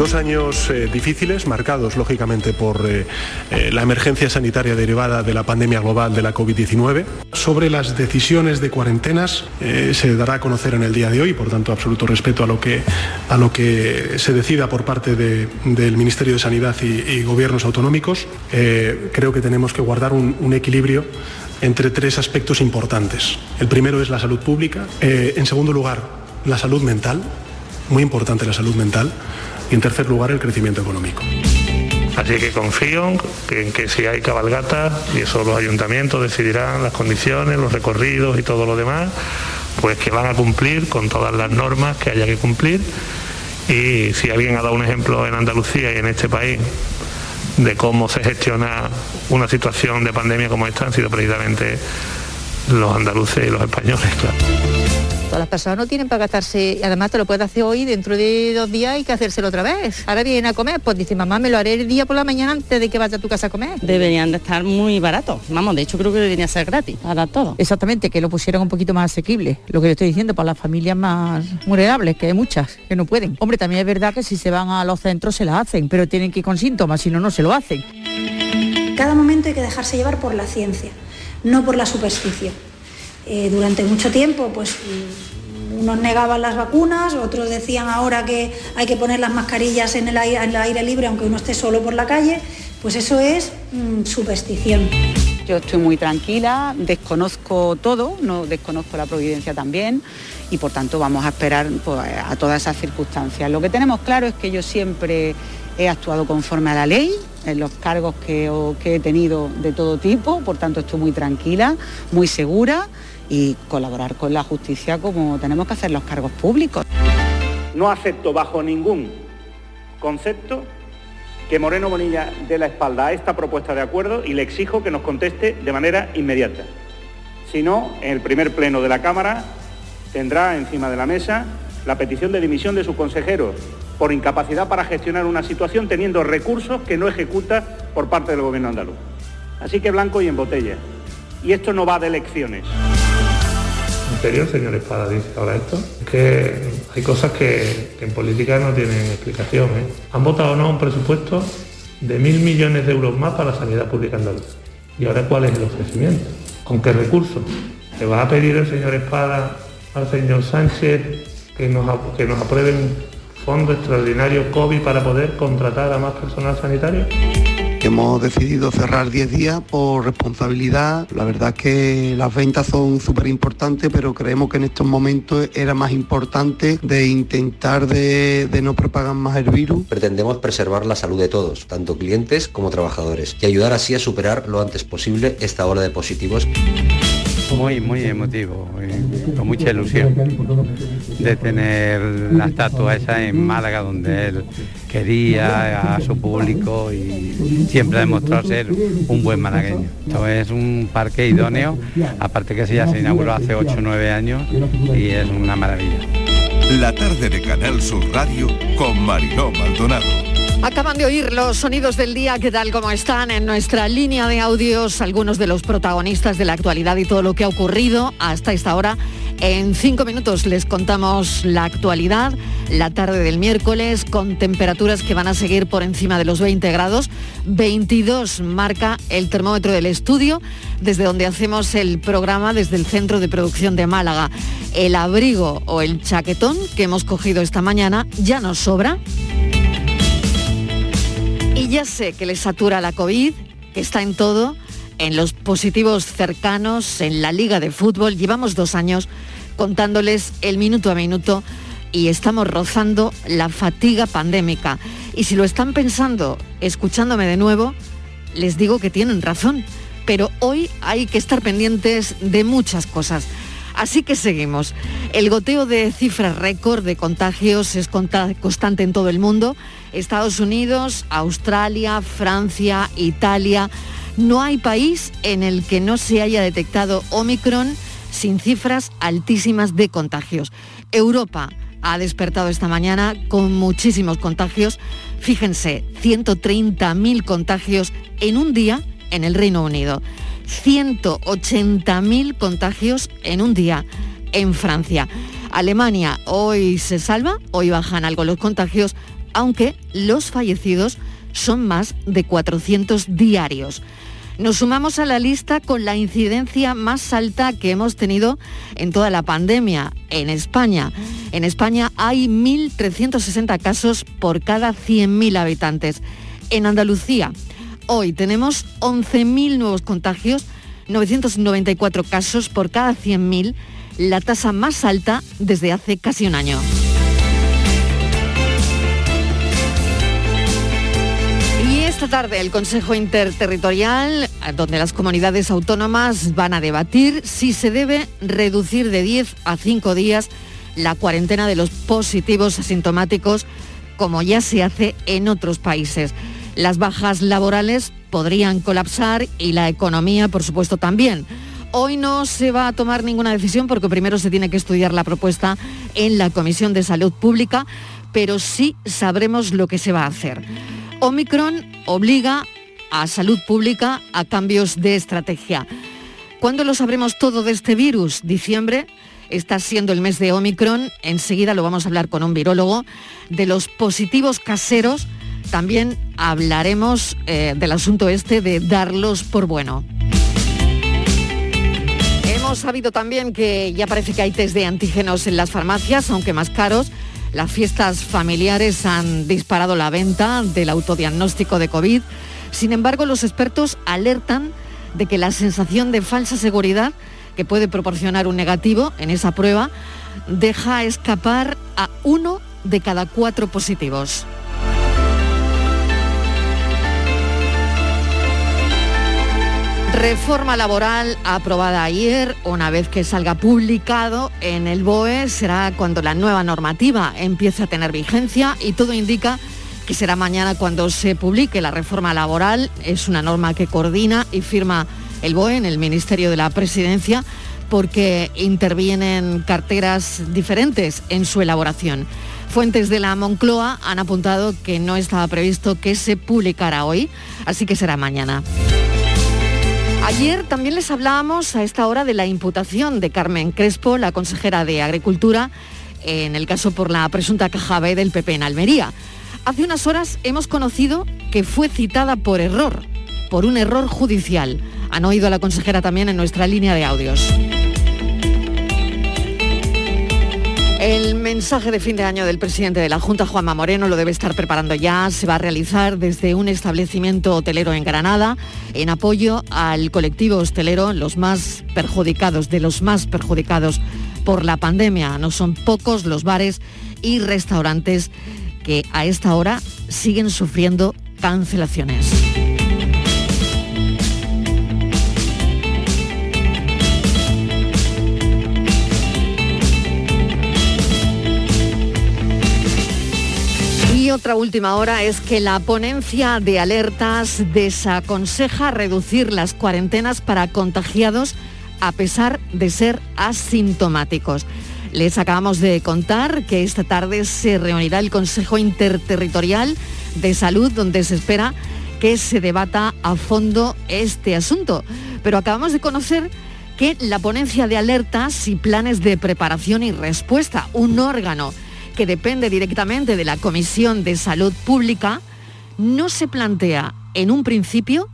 Dos años eh, difíciles, marcados lógicamente por eh, eh, la emergencia sanitaria derivada de la pandemia global de la COVID-19. Sobre las decisiones de cuarentenas se dará a conocer en el día de hoy, por tanto absoluto respeto a lo que, a lo que se decida por parte de- del Ministerio de Sanidad y, gobiernos autonómicos. creo que tenemos que guardar un, equilibrio entre tres aspectos importantes. El primero es la salud pública, en segundo lugar la salud mental, muy importante la salud mental, y en tercer lugar el crecimiento económico. Así que confío en que si hay cabalgata, y eso los ayuntamientos decidirán las condiciones, los recorridos y todo lo demás, pues que van a cumplir con todas las normas que haya que cumplir. Y si alguien ha dado un ejemplo en Andalucía y en este país de cómo se gestiona una situación de pandemia como esta, han sido precisamente los andaluces y los españoles, claro. Todas las personas no tienen para gastarse, y además te lo puedes hacer hoy, dentro de dos días hay que hacérselo otra vez. Ahora vienen a comer, pues dice, mamá, me lo haré el día por la mañana antes de que vaya a tu casa a comer. Deberían de estar muy baratos. Vamos, de hecho creo que debería ser gratis para todo. Exactamente, que lo pusieran un poquito más asequible. Lo que yo estoy diciendo, para las familias más vulnerables, que hay muchas, que no pueden. Hombre, también es verdad que si se van a los centros se la hacen, pero tienen que ir con síntomas, si no, no se lo hacen. Cada momento hay que dejarse llevar por la ciencia, no por la superstición. Eh, durante mucho tiempo, pues unos negaban las vacunas, otros decían ahora que hay que poner las mascarillas en el aire, en el aire libre aunque uno esté solo por la calle, pues eso es mm, superstición. Yo estoy muy tranquila, desconozco todo, no desconozco la providencia también y por tanto vamos a esperar pues, a todas esas circunstancias. Lo que tenemos claro es que yo siempre he actuado conforme a la ley en los cargos que, he tenido de todo tipo, por tanto estoy muy tranquila, muy segura y colaborar con la justicia como tenemos que hacer los cargos públicos. No acepto bajo ningún concepto que Moreno Bonilla dé la espalda a esta propuesta de acuerdo y le exijo que nos conteste de manera inmediata. Si no, en el primer pleno de la Cámara tendrá encima de la mesa la petición de dimisión de sus consejeros por incapacidad para gestionar una situación teniendo recursos que no ejecuta por parte del Gobierno andaluz. Así que blanco y en botella. Y esto no va de elecciones. ¿En serio, señor Espada, dice ahora esto? Es que hay cosas que, en política no tienen explicación. ¿eh? Han votado no un presupuesto de mil millones de euros más para la sanidad pública andaluza. ¿Y ahora cuál es el ofrecimiento? ¿Con qué recursos? ¿Le va a pedir el señor Espada al señor Sánchez que nos, que nos aprueben fondo extraordinario COVID para poder contratar a más personal sanitario? Que hemos decidido cerrar 10 días por responsabilidad. La verdad es que las ventas son súper importantes, pero creemos que en estos momentos era más importante de intentar de, de no propagar más el virus. Pretendemos preservar la salud de todos, tanto clientes como trabajadores, y ayudar así a superar lo antes posible esta ola de positivos. Muy, muy emotivo, con mucha ilusión de tener la estatua esa en Málaga donde él quería a su público y siempre ha demostrado ser un buen malagueño. Esto es un parque idóneo, aparte que se ya se inauguró hace 8 o 9 años y es una maravilla. La tarde de Canal Sur Radio con Mariló Maldonado. Acaban de oír los sonidos del día, ¿qué tal como están? En nuestra línea de audios, algunos de los protagonistas de la actualidad y todo lo que ha ocurrido hasta esta hora. En cinco minutos les contamos la actualidad, la tarde del miércoles, con temperaturas que van a seguir por encima de los 20 grados. 22 marca el termómetro del estudio, desde donde hacemos el programa, desde el centro de producción de Málaga. El abrigo o el chaquetón que hemos cogido esta mañana ya nos sobra. Y ya sé que les satura la COVID, que está en todo, en los positivos cercanos, en la liga de fútbol. Llevamos dos años contándoles el minuto a minuto y estamos rozando la fatiga pandémica. Y si lo están pensando, escuchándome de nuevo, les digo que tienen razón. Pero hoy hay que estar pendientes de muchas cosas. Así que seguimos. El goteo de cifras récord de contagios es constante en todo el mundo. Estados Unidos, Australia, Francia, Italia. No hay país en el que no se haya detectado Omicron sin cifras altísimas de contagios. Europa ha despertado esta mañana con muchísimos contagios. Fíjense, 130.000 contagios en un día en el Reino Unido. 180.000 contagios en un día en Francia. Alemania hoy se salva, hoy bajan algo los contagios, aunque los fallecidos son más de 400 diarios. Nos sumamos a la lista con la incidencia más alta que hemos tenido en toda la pandemia en España. En España hay 1.360 casos por cada 100.000 habitantes. En Andalucía, hoy tenemos 11.000 nuevos contagios, 994 casos por cada 100.000, la tasa más alta desde hace casi un año. Esta tarde el Consejo Interterritorial, donde las comunidades autónomas van a debatir si se debe reducir de 10 a 5 días la cuarentena de los positivos asintomáticos, como ya se hace en otros países. Las bajas laborales podrían colapsar y la economía, por supuesto, también. Hoy no se va a tomar ninguna decisión porque primero se tiene que estudiar la propuesta en la Comisión de Salud Pública, pero sí sabremos lo que se va a hacer. Omicron obliga a salud pública a cambios de estrategia. ¿Cuándo lo sabremos todo de este virus? Diciembre está siendo el mes de Omicron. Enseguida lo vamos a hablar con un virólogo. De los positivos caseros también hablaremos eh, del asunto este de darlos por bueno. Hemos sabido también que ya parece que hay test de antígenos en las farmacias, aunque más caros las fiestas familiares han disparado la venta del autodiagnóstico de COVID. Sin embargo, los expertos alertan de que la sensación de falsa seguridad que puede proporcionar un negativo en esa prueba deja escapar a uno de cada cuatro positivos. Reforma laboral aprobada ayer, una vez que salga publicado en el BOE, será cuando la nueva normativa empiece a tener vigencia y todo indica que será mañana cuando se publique la reforma laboral. Es una norma que coordina y firma el BOE en el Ministerio de la Presidencia porque intervienen carteras diferentes en su elaboración. Fuentes de la Moncloa han apuntado que no estaba previsto que se publicara hoy, así que será mañana. Ayer también les hablábamos a esta hora de la imputación de Carmen Crespo, la consejera de Agricultura, en el caso por la presunta caja B del PP en Almería. Hace unas horas hemos conocido que fue citada por error, por un error judicial. Han oído a la consejera también en nuestra línea de audios. El mensaje de fin de año del presidente de la Junta, Juanma Moreno, lo debe estar preparando ya. Se va a realizar desde un establecimiento hotelero en Granada en apoyo al colectivo hostelero, los más perjudicados, de los más perjudicados por la pandemia. No son pocos los bares y restaurantes que a esta hora siguen sufriendo cancelaciones. Otra última hora es que la ponencia de alertas desaconseja reducir las cuarentenas para contagiados a pesar de ser asintomáticos. Les acabamos de contar que esta tarde se reunirá el Consejo Interterritorial de Salud donde se espera que se debata a fondo este asunto. Pero acabamos de conocer que la ponencia de alertas y planes de preparación y respuesta, un órgano que depende directamente de la Comisión de Salud Pública, no se plantea en un principio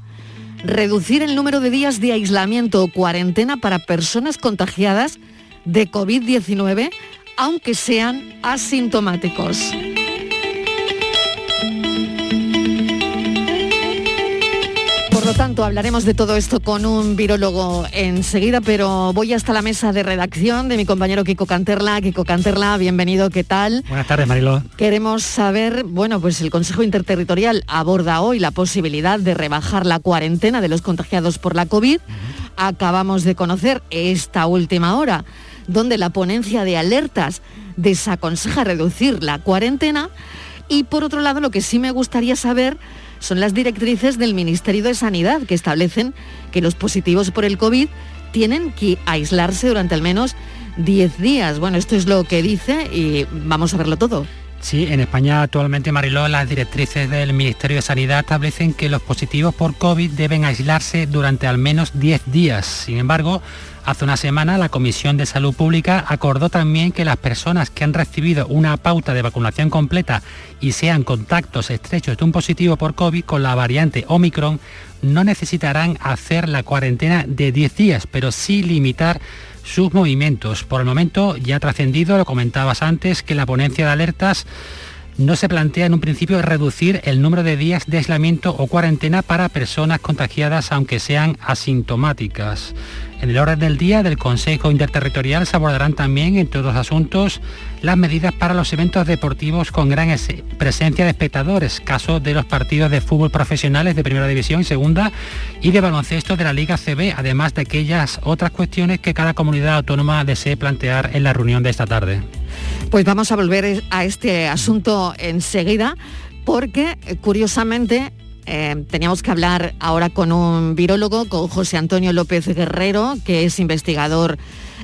reducir el número de días de aislamiento o cuarentena para personas contagiadas de COVID-19, aunque sean asintomáticos. Lo tanto, hablaremos de todo esto con un virólogo enseguida, pero voy hasta la mesa de redacción de mi compañero Kiko Canterla. Kiko Canterla, bienvenido, ¿qué tal? Buenas tardes, Marilo. Queremos saber, bueno, pues el Consejo Interterritorial aborda hoy la posibilidad de rebajar la cuarentena de los contagiados por la COVID. Acabamos de conocer esta última hora, donde la ponencia de alertas desaconseja reducir la cuarentena. Y por otro lado, lo que sí me gustaría saber son las directrices del Ministerio de Sanidad que establecen que los positivos por el COVID tienen que aislarse durante al menos 10 días. Bueno, esto es lo que dice y vamos a verlo todo. Sí, en España actualmente, Mariló, las directrices del Ministerio de Sanidad establecen que los positivos por COVID deben aislarse durante al menos 10 días. Sin embargo, Hace una semana la Comisión de Salud Pública acordó también que las personas que han recibido una pauta de vacunación completa y sean contactos estrechos de un positivo por COVID con la variante Omicron no necesitarán hacer la cuarentena de 10 días, pero sí limitar sus movimientos. Por el momento ya trascendido, lo comentabas antes, que la ponencia de alertas no se plantea en un principio reducir el número de días de aislamiento o cuarentena para personas contagiadas aunque sean asintomáticas. En el orden del día del Consejo Interterritorial se abordarán también, entre otros asuntos, las medidas para los eventos deportivos con gran presencia de espectadores, caso de los partidos de fútbol profesionales de Primera División y Segunda y de baloncesto de la Liga CB, además de aquellas otras cuestiones que cada comunidad autónoma desee plantear en la reunión de esta tarde. Pues vamos a volver a este asunto enseguida porque, curiosamente, eh, teníamos que hablar ahora con un virólogo, con José Antonio López Guerrero, que es investigador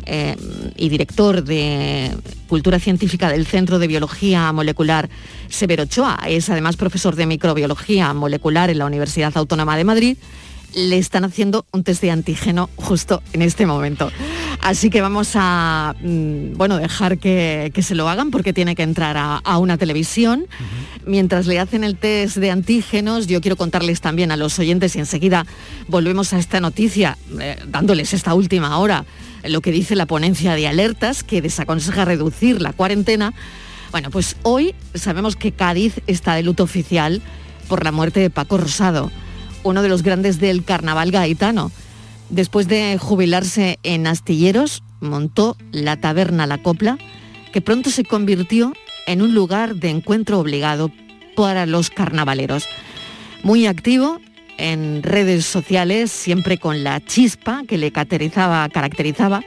eh, y director de Cultura Científica del Centro de Biología Molecular Severo Ochoa. Es además profesor de microbiología molecular en la Universidad Autónoma de Madrid le están haciendo un test de antígeno justo en este momento. Así que vamos a mm, bueno, dejar que, se lo hagan porque tiene que entrar a, una televisión. Mientras le hacen el test de antígenos, yo quiero contarles también a los oyentes y enseguida volvemos a esta noticia, eh, dándoles esta última hora, lo que dice la ponencia de alertas que desaconseja reducir la cuarentena. Bueno, pues hoy sabemos que Cádiz está de luto oficial por la muerte de Paco Rosado uno de los grandes del carnaval gaitano. Después de jubilarse en Astilleros, montó la taberna La Copla, que pronto se convirtió en un lugar de encuentro obligado para los carnavaleros. Muy activo en redes sociales, siempre con la chispa que le caracterizaba.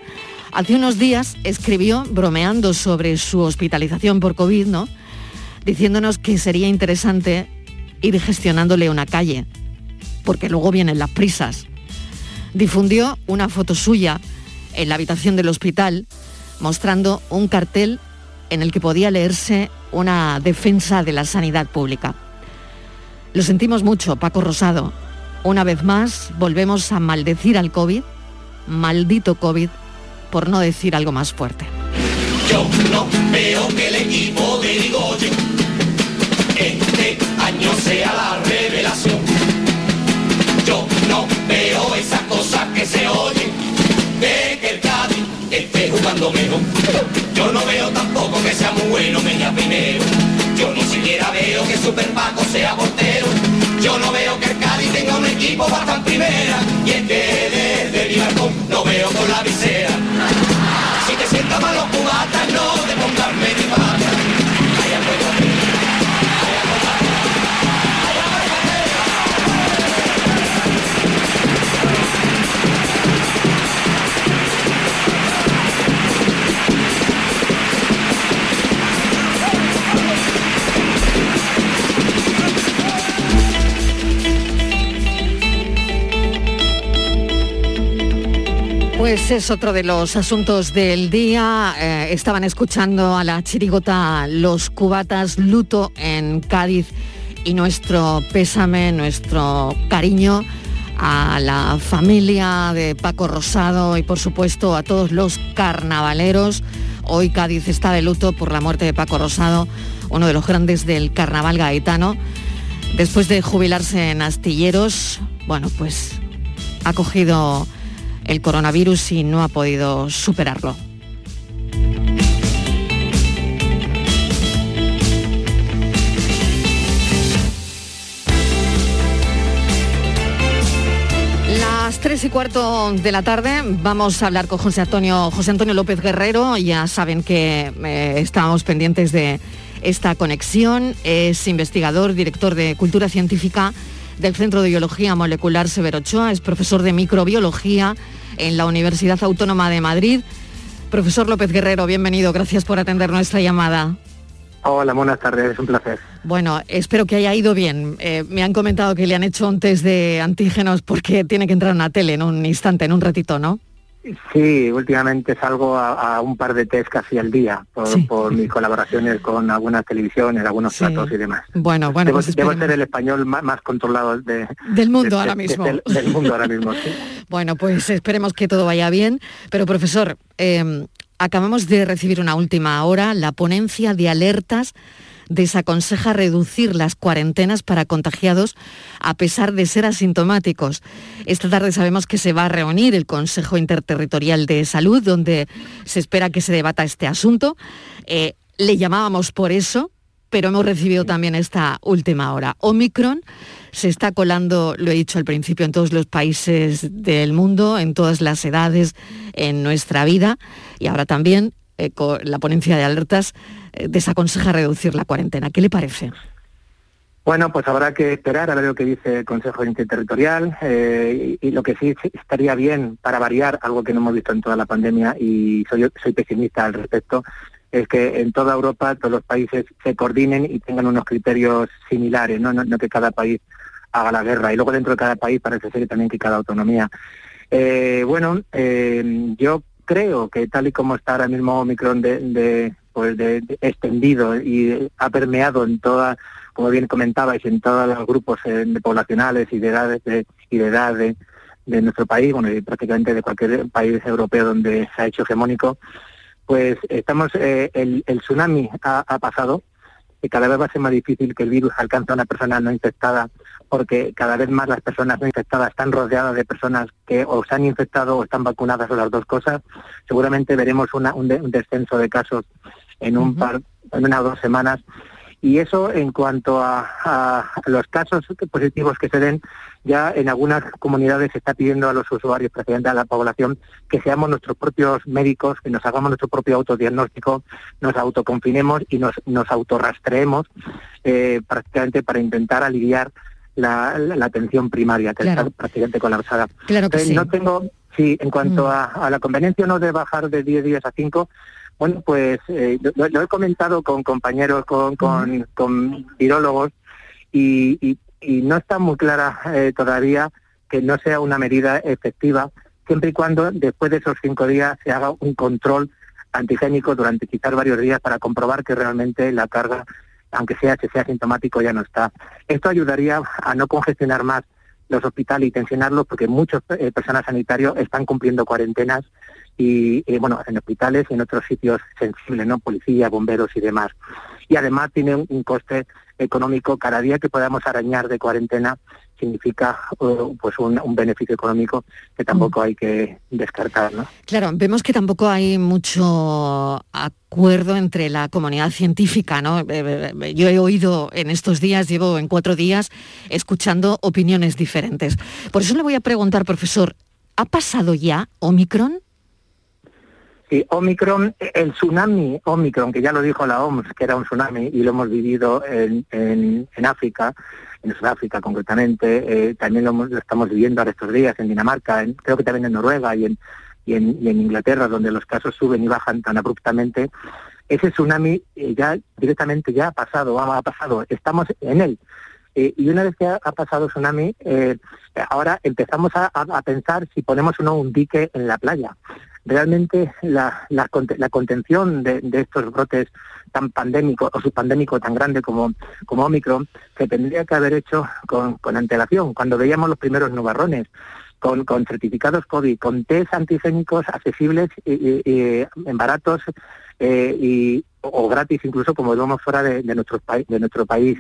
Hace unos días escribió, bromeando sobre su hospitalización por COVID, ¿no? diciéndonos que sería interesante ir gestionándole una calle porque luego vienen las prisas. Difundió una foto suya en la habitación del hospital mostrando un cartel en el que podía leerse una defensa de la sanidad pública. Lo sentimos mucho, Paco Rosado. Una vez más volvemos a maldecir al COVID, maldito COVID, por no decir algo más fuerte. Yo no veo que el equipo de este año sea la revelación Yo no veo tampoco que sea muy bueno media primero. Yo ni siquiera veo que Super Paco sea portero. Yo no veo que el Cádiz tenga un equipo bastante primera. Y es que desde mi balcón no veo con la visera. Si te sientas mal Pues es otro de los asuntos del día. Eh, estaban escuchando a la chirigota Los Cubatas Luto en Cádiz y nuestro pésame, nuestro cariño a la familia de Paco Rosado y por supuesto a todos los carnavaleros. Hoy Cádiz está de luto por la muerte de Paco Rosado, uno de los grandes del carnaval gaetano. Después de jubilarse en Astilleros, bueno, pues ha cogido el coronavirus y no ha podido superarlo. Las tres y cuarto de la tarde vamos a hablar con José Antonio, José Antonio López Guerrero. Ya saben que eh, estamos pendientes de esta conexión. Es investigador, director de Cultura Científica del Centro de Biología Molecular Severo Ochoa, es profesor de microbiología en la Universidad Autónoma de Madrid. Profesor López Guerrero, bienvenido, gracias por atender nuestra llamada. Hola, buenas tardes, es un placer. Bueno, espero que haya ido bien. Eh, me han comentado que le han hecho un test de antígenos porque tiene que entrar en una tele en un instante, en un ratito, ¿no? Sí, últimamente salgo a, un par de test casi al día por, mis colaboraciones con algunas televisiones, algunos platos y demás. Bueno, bueno, debo, pues debo ser el español más, controlado de, del mundo ahora mismo. del, mundo ahora mismo. Sí. bueno, pues esperemos que todo vaya bien. Pero profesor, eh, acabamos de recibir una última hora la ponencia de alertas desaconseja reducir las cuarentenas para contagiados a pesar de ser asintomáticos. Esta tarde sabemos que se va a reunir el Consejo Interterritorial de Salud, donde se espera que se debata este asunto. Eh, le llamábamos por eso, pero hemos recibido también esta última hora. Omicron se está colando, lo he dicho al principio, en todos los países del mundo, en todas las edades, en nuestra vida y ahora también eh, con la ponencia de alertas desaconseja reducir la cuarentena. ¿Qué le parece? Bueno, pues habrá que esperar a ver lo que dice el Consejo Interterritorial eh, y, lo que sí estaría bien para variar, algo que no hemos visto en toda la pandemia y soy, soy pesimista al respecto, es que en toda Europa todos los países se coordinen y tengan unos criterios similares, no, no, que cada país haga la guerra. Y luego dentro de cada país parece ser también que cada autonomía. bueno, yo creo que tal y como está ahora mismo Omicron de, pues de, extendido y ha permeado en toda, como bien comentabais, en todos los grupos eh, poblacionales y de edades y de edad de, nuestro país, bueno, y prácticamente de cualquier país europeo donde se ha hecho hegemónico, pues estamos, eh, el, tsunami ha, ha pasado y cada vez va a ser más difícil que el virus alcance a una persona no infectada porque cada vez más las personas no infectadas están rodeadas de personas que o se han infectado o están vacunadas o las dos cosas. Seguramente veremos una, un, descenso de casos en un par, en una o dos semanas. Y eso en cuanto a, los casos positivos que se den, ya en algunas comunidades se está pidiendo a los usuarios, precisamente a la población, que seamos nuestros propios médicos, que nos hagamos nuestro propio autodiagnóstico, nos autoconfinemos y nos, nos autorrastreemos eh, prácticamente para intentar aliviar la, atención primaria, que está prácticamente colapsada. Claro que No tengo, sí, en cuanto mm. a, la conveniencia no de bajar de 10 días a 5, bueno, pues eh, lo, he comentado con compañeros, con, con, con virólogos, y, no está muy clara eh, todavía que no sea una medida efectiva, siempre y cuando después de esos cinco días se haga un control antigénico durante quizás varios días para comprobar que realmente la carga aunque sea que sea sintomático, ya no está. Esto ayudaría a no congestionar más los hospitales y tensionarlos porque muchos eh, personas sanitarios están cumpliendo cuarentenas y, bueno, en hospitales y en otros sitios sensibles, ¿no? Policía, bomberos y demás. Y además tiene un coste económico cada día que podamos arañar de cuarentena significa uh, pues un, beneficio económico que tampoco hay que descartar. ¿no? Claro, vemos que tampoco hay mucho acuerdo entre la comunidad científica. ¿no? Eh, eh, yo he oído en estos días, llevo en cuatro días, escuchando opiniones diferentes. Por eso le voy a preguntar, profesor, ¿ha pasado ya Omicron? Sí, Omicron, el tsunami Omicron, que ya lo dijo la OMS, que era un tsunami y lo hemos vivido en, en, África, en Sudáfrica concretamente, eh, también lo, estamos viviendo ahora estos días en Dinamarca, creo que también en Noruega y en, y en, Inglaterra, donde los casos suben y bajan tan abruptamente. Ese tsunami eh, ya directamente ya ha pasado, ha, pasado, estamos en él. Eh, y una vez que ha, pasado el tsunami, ahora empezamos a, a, pensar si ponemos o no un dique en la playa realmente la, la, contención de, estos brotes tan pandémicos o subpandémicos tan grande como, como Omicron se tendría que haber hecho con, con antelación, cuando veíamos los primeros nubarrones, con, con certificados COVID, con test antigénicos accesibles y, en baratos eh, y, o gratis incluso como vemos fuera de, nuestro, de nuestro país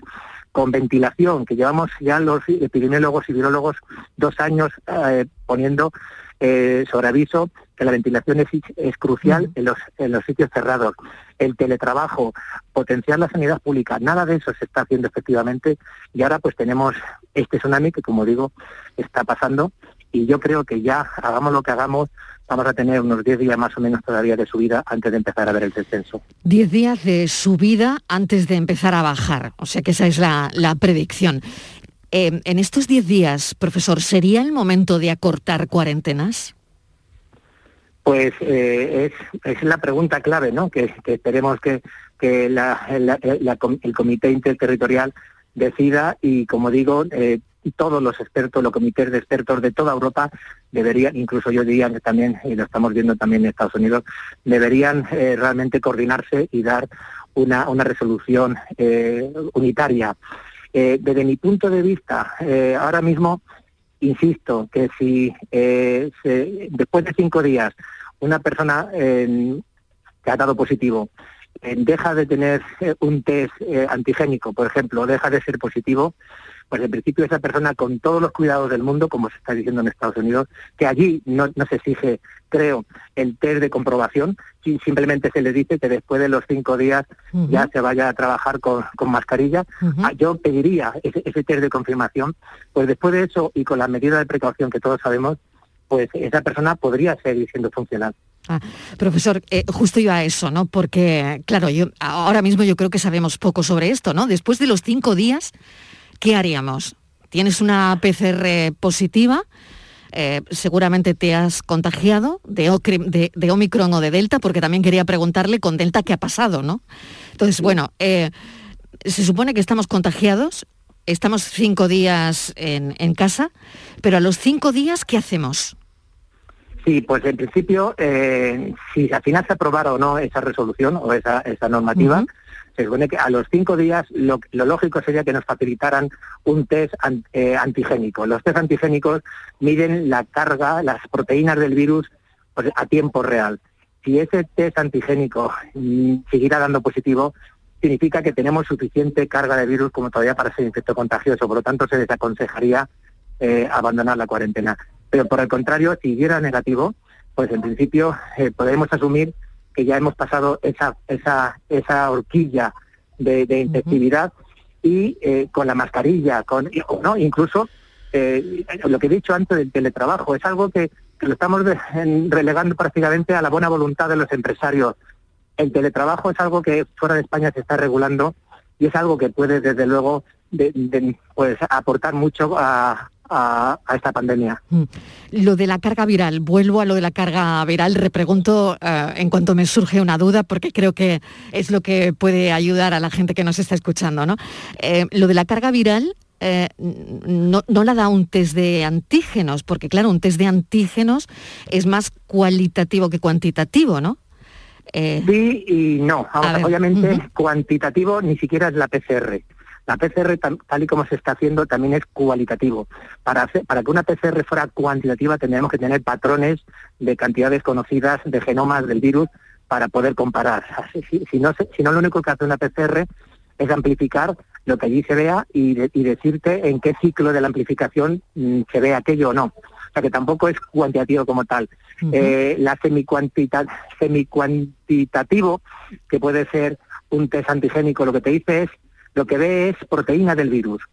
con ventilación, que llevamos ya los epidemiólogos y virólogos dos años eh, poniendo eh, sobre aviso que la ventilación es, crucial en, los, en los sitios cerrados. El teletrabajo, potenciar la sanidad pública, nada de eso se está haciendo efectivamente y ahora pues tenemos este tsunami que como digo está pasando y yo creo que ya hagamos lo que hagamos vamos a tener unos 10 días más o menos todavía de subida antes de empezar a ver el descenso. 10 días de subida antes de empezar a bajar, o sea que esa es la, predicción. Eh, en estos 10 días, profesor, ¿sería el momento de acortar cuarentenas? Pues eh, es, la pregunta clave, ¿no? Que, esperemos que, el comité interterritorial decida y, como digo, eh, todos los expertos, los comités de expertos de toda Europa deberían, incluso yo diría que también, y lo estamos viendo también en Estados Unidos, deberían eh, realmente coordinarse y dar una, una resolución unitaria. Eh, desde mi punto de vista, ahora mismo, insisto, que si se, después de cinco días una persona que ha dado positivo deja de tener un test antigénico, por ejemplo, deja de ser positivo, pues en principio esa persona con todos los cuidados del mundo, como se está diciendo en Estados Unidos, que allí no, se exige, creo, el test de comprobación, simplemente se le dice que después de los cinco días ya se vaya a trabajar con, mascarilla. Ah, yo pediría ese, test de confirmación, pues después de eso y con la medida de precaución que todos sabemos, pues esa persona podría seguir siendo funcional. Ah, profesor, eh, justo iba a eso, ¿no? Porque, claro, yo ahora mismo yo creo que sabemos poco sobre esto, ¿no? Después de los cinco días, ¿qué haríamos? Tienes una PCR positiva, eh, seguramente te has contagiado de, de, Omicron o de Delta, porque también quería preguntarle con Delta qué ha pasado, ¿no? Entonces, bueno, eh, se supone que estamos contagiados, estamos cinco días en, casa, pero a los cinco días, ¿qué hacemos? Sí, pues en principio, eh, si al final se aprobara o no esa resolución o esa, normativa, se supone que a los cinco días lo, lógico sería que nos facilitaran un test eh, antigénico. Los test antigénicos miden la carga, las proteínas del virus pues, a tiempo real. Si ese test antigénico mm, siguiera dando positivo, significa que tenemos suficiente carga de virus como todavía para ser infecto contagioso. Por lo tanto, se desaconsejaría eh, abandonar la cuarentena. Pero por el contrario, si diera negativo, pues en principio eh, podemos asumir que ya hemos pasado esa, esa, esa horquilla de, de infectividad y eh, con la mascarilla, con no incluso eh, lo que he dicho antes del teletrabajo, es algo que, lo estamos relegando prácticamente a la buena voluntad de los empresarios. El teletrabajo es algo que fuera de España se está regulando y es algo que puede desde luego pues aportar mucho a, a, esta pandemia. Mm. Lo de la carga viral, vuelvo a lo de la carga viral, repregunto eh, en cuanto me surge una duda, porque creo que es lo que puede ayudar a la gente que nos está escuchando. ¿no? Eh, lo de la carga viral, eh, no, no, la da un test de antígenos, porque claro, un test de antígenos es más cualitativo que cuantitativo, ¿no? sí y no. obviamente, cuantitativo ni siquiera es la PCR. La PCR, tal y como se está haciendo, también es cualitativo. Para, para que una PCR fuera cuantitativa tendríamos que tener patrones de cantidades conocidas de genomas del virus para poder comparar. Si, no, si no, lo único que hace una PCR es amplificar lo que allí se vea y, decirte en qué ciclo de la amplificación mm, se ve aquello o no. O sea que tampoco es cuantitativo como tal. Eh, la semicuantitativo, que puede ser un test antigénico, lo que te dice es lo que ve es proteína del virus.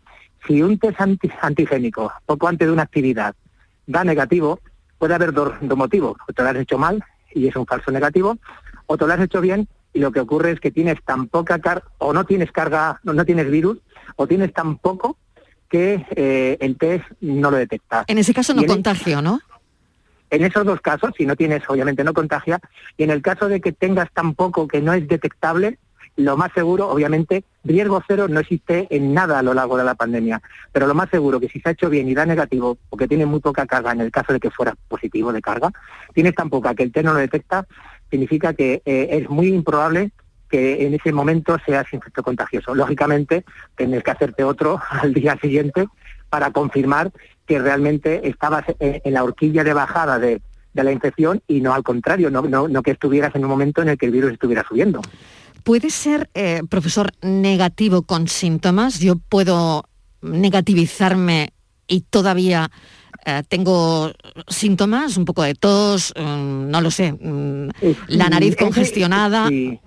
Si un test antigénico poco antes de una actividad da negativo, puede haber dos, motivos. O te lo has hecho mal y es un falso negativo, o te lo has hecho bien y lo que ocurre es que tienes tan poca carga, o no tienes carga, no, tienes virus, o tienes tan poco que eh, el test no lo detecta. En ese caso no contagio, ¿no? En esos dos casos, si no tienes, obviamente no contagia, y en el caso de que tengas tan poco que no es detectable, lo más seguro, obviamente, riesgo cero no existe en nada a lo largo de la pandemia, pero lo más seguro que si se ha hecho bien y da negativo, porque tiene muy poca carga en el caso de que fuera positivo de carga, tienes tan poca que el test no lo detecta, significa que eh, es muy improbable que en ese momento seas infecto contagioso. Lógicamente, tienes que hacerte otro al día siguiente para confirmar que realmente estabas en la horquilla de bajada de, la infección y no al contrario, no que estuvieras en un momento en el que el virus estuviera subiendo. ¿Puede ser, eh, profesor, negativo con síntomas? Yo puedo negativizarme y todavía eh, tengo síntomas, un poco de tos, mm, no lo sé, mm, la nariz congestionada. Sí,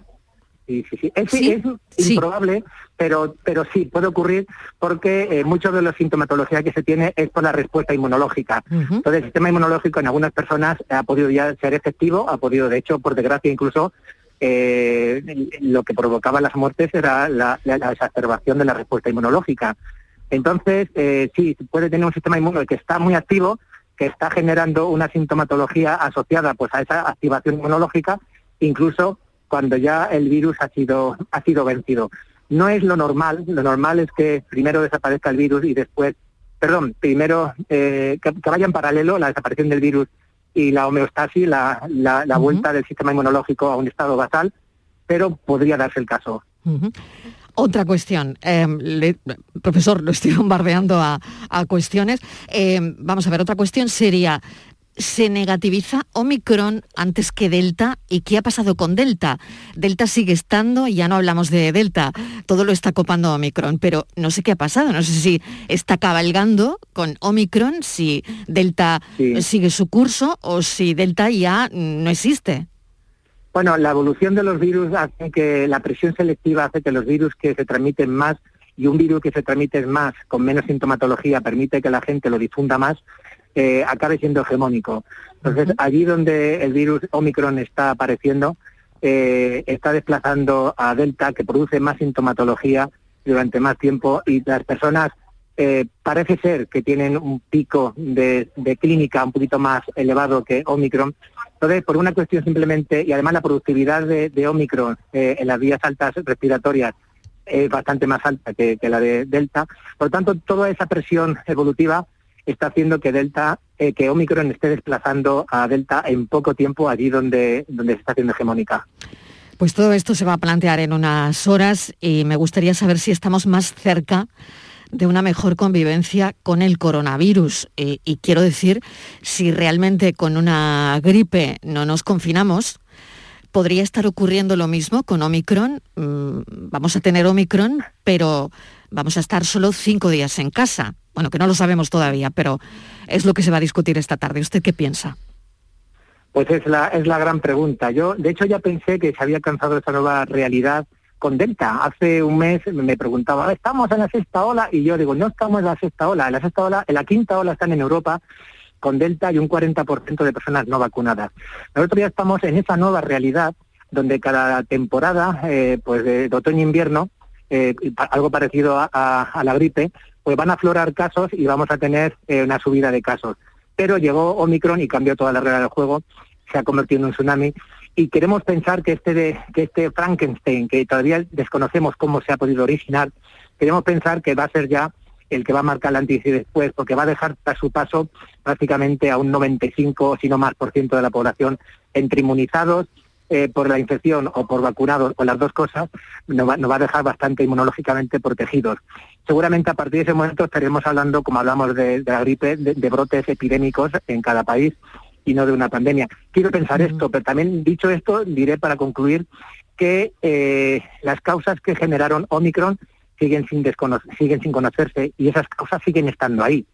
sí, sí. Es, improbable, pero, pero sí, puede ocurrir porque eh, mucho de la sintomatología que se tiene es por la respuesta inmunológica. Entonces, el sistema inmunológico en algunas personas ha podido ya ser efectivo, ha podido, de hecho, por desgracia, incluso eh, lo que provocaba las muertes era la, exacerbación de la respuesta inmunológica. Entonces, eh, sí, puede tener un sistema inmune que está muy activo, que está generando una sintomatología asociada pues a esa activación inmunológica, incluso cuando ya el virus ha sido, ha sido vencido. No es lo normal, lo normal es que primero desaparezca el virus y después perdón, primero eh, que, que vaya en paralelo la desaparición del virus y la homeostasis, la, la- la vuelta del sistema inmunológico a un estado basal, pero podría darse el caso. Otra cuestión, eh, le- profesor, lo estoy bombardeando a, a cuestiones. Eh, vamos a ver, otra cuestión sería, ¿se negativiza Omicron antes que Delta? ¿Y qué ha pasado con Delta? Delta sigue estando, y ya no hablamos de Delta, todo lo está copando Omicron, pero no sé qué ha pasado, no sé si está cabalgando con Omicron, si Delta Sí. sigue su curso o si Delta ya no existe. Bueno, la evolución de los virus hace que la presión selectiva hace que los virus que se transmiten más y un virus que se transmite más con menos sintomatología permite que la gente lo difunda más, eh, acabe siendo hegemónico. Entonces, allí donde el virus Omicron está apareciendo, eh, está desplazando a Delta, que produce más sintomatología durante más tiempo y las personas eh, parece ser que tienen un pico de, de clínica un poquito más elevado que Omicron. Entonces, por una cuestión simplemente, y además la productividad de, de Omicron eh, en las vías altas respiratorias es bastante más alta que, que la de Delta. Por lo tanto, toda esa presión evolutiva está haciendo que Delta, eh, que Omicron esté desplazando a Delta en poco tiempo allí donde, donde se está haciendo hegemónica. Pues todo esto se va a plantear en unas horas y me gustaría saber si estamos más cerca de una mejor convivencia con el coronavirus. Y, y quiero decir, si realmente con una gripe no nos confinamos, podría estar ocurriendo lo mismo con Omicron. Mm, vamos a tener Omicron, pero vamos a estar solo cinco días en casa. Bueno, que no lo sabemos todavía, pero es lo que se va a discutir esta tarde. ¿Usted qué piensa? Pues es la, es la gran pregunta. Yo, de hecho, ya pensé que se había alcanzado esa nueva realidad con Delta. Hace un mes me preguntaba, ¿estamos en la sexta ola? Y yo digo, no estamos en la sexta ola. En la sexta ola, en la quinta ola están en Europa con Delta y un 40% de personas no vacunadas. Nosotros ya estamos en esa nueva realidad donde cada temporada, eh, pues de, de otoño-invierno, eh, algo parecido a, a- a la gripe, pues van a aflorar casos y vamos a tener eh, una subida de casos. Pero llegó Omicron y cambió toda la regla del juego, se ha convertido en un tsunami y queremos pensar que este de, que este Frankenstein, que todavía desconocemos cómo se ha podido originar, queremos pensar que va a ser ya el que va a marcar el antes y después, porque va a dejar a su paso prácticamente a un 95, si no más, por ciento de la población entre inmunizados eh, por la infección o por vacunados, o las dos cosas, nos va, nos va a dejar bastante inmunológicamente protegidos. Seguramente a partir de ese momento estaremos hablando, como hablamos de, de la gripe, de, de brotes epidémicos en cada país y no de una pandemia. Quiero pensar esto, pero también dicho esto, diré para concluir que eh, las causas que generaron Omicron siguen sin, siguen sin conocerse y esas causas siguen estando ahí.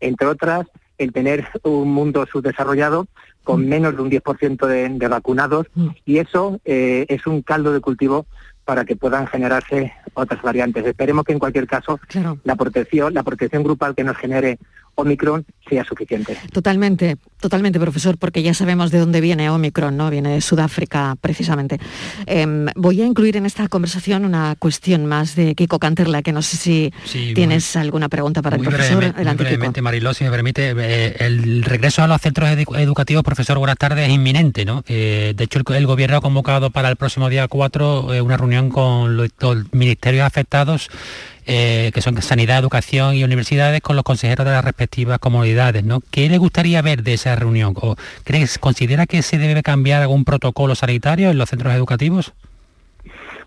Entre otras, el tener un mundo subdesarrollado con menos de un 10% de, de vacunados y eso eh, es un caldo de cultivo para que puedan generarse otras variantes. Esperemos que en cualquier caso Claro. la protección, la protección grupal que nos genere Omicron sea suficiente. Totalmente, totalmente, profesor, porque ya sabemos de dónde viene Omicron, ¿no? Viene de Sudáfrica, precisamente. Em, voy a incluir en esta conversación una cuestión más de Kiko Canterla, que no sé si Sí, tienes alguna pregunta para Muy, el profesor. Adelante, brevemente, Mariló, si me permite, eh, el regreso a los centros edu- educativos, profesor, buenas tardes, es inminente, ¿no? Eh, de hecho, el, el gobierno ha convocado para el próximo día 4 eh, una reunión con los, los ministerios afectados, eh, que son Sanidad, Educación y Universidades, con los consejeros de las respectivas comunidades, ¿no? ¿Qué le gustaría ver de esa reunión? ¿O crees, considera que se debe cambiar algún protocolo sanitario en los centros educativos?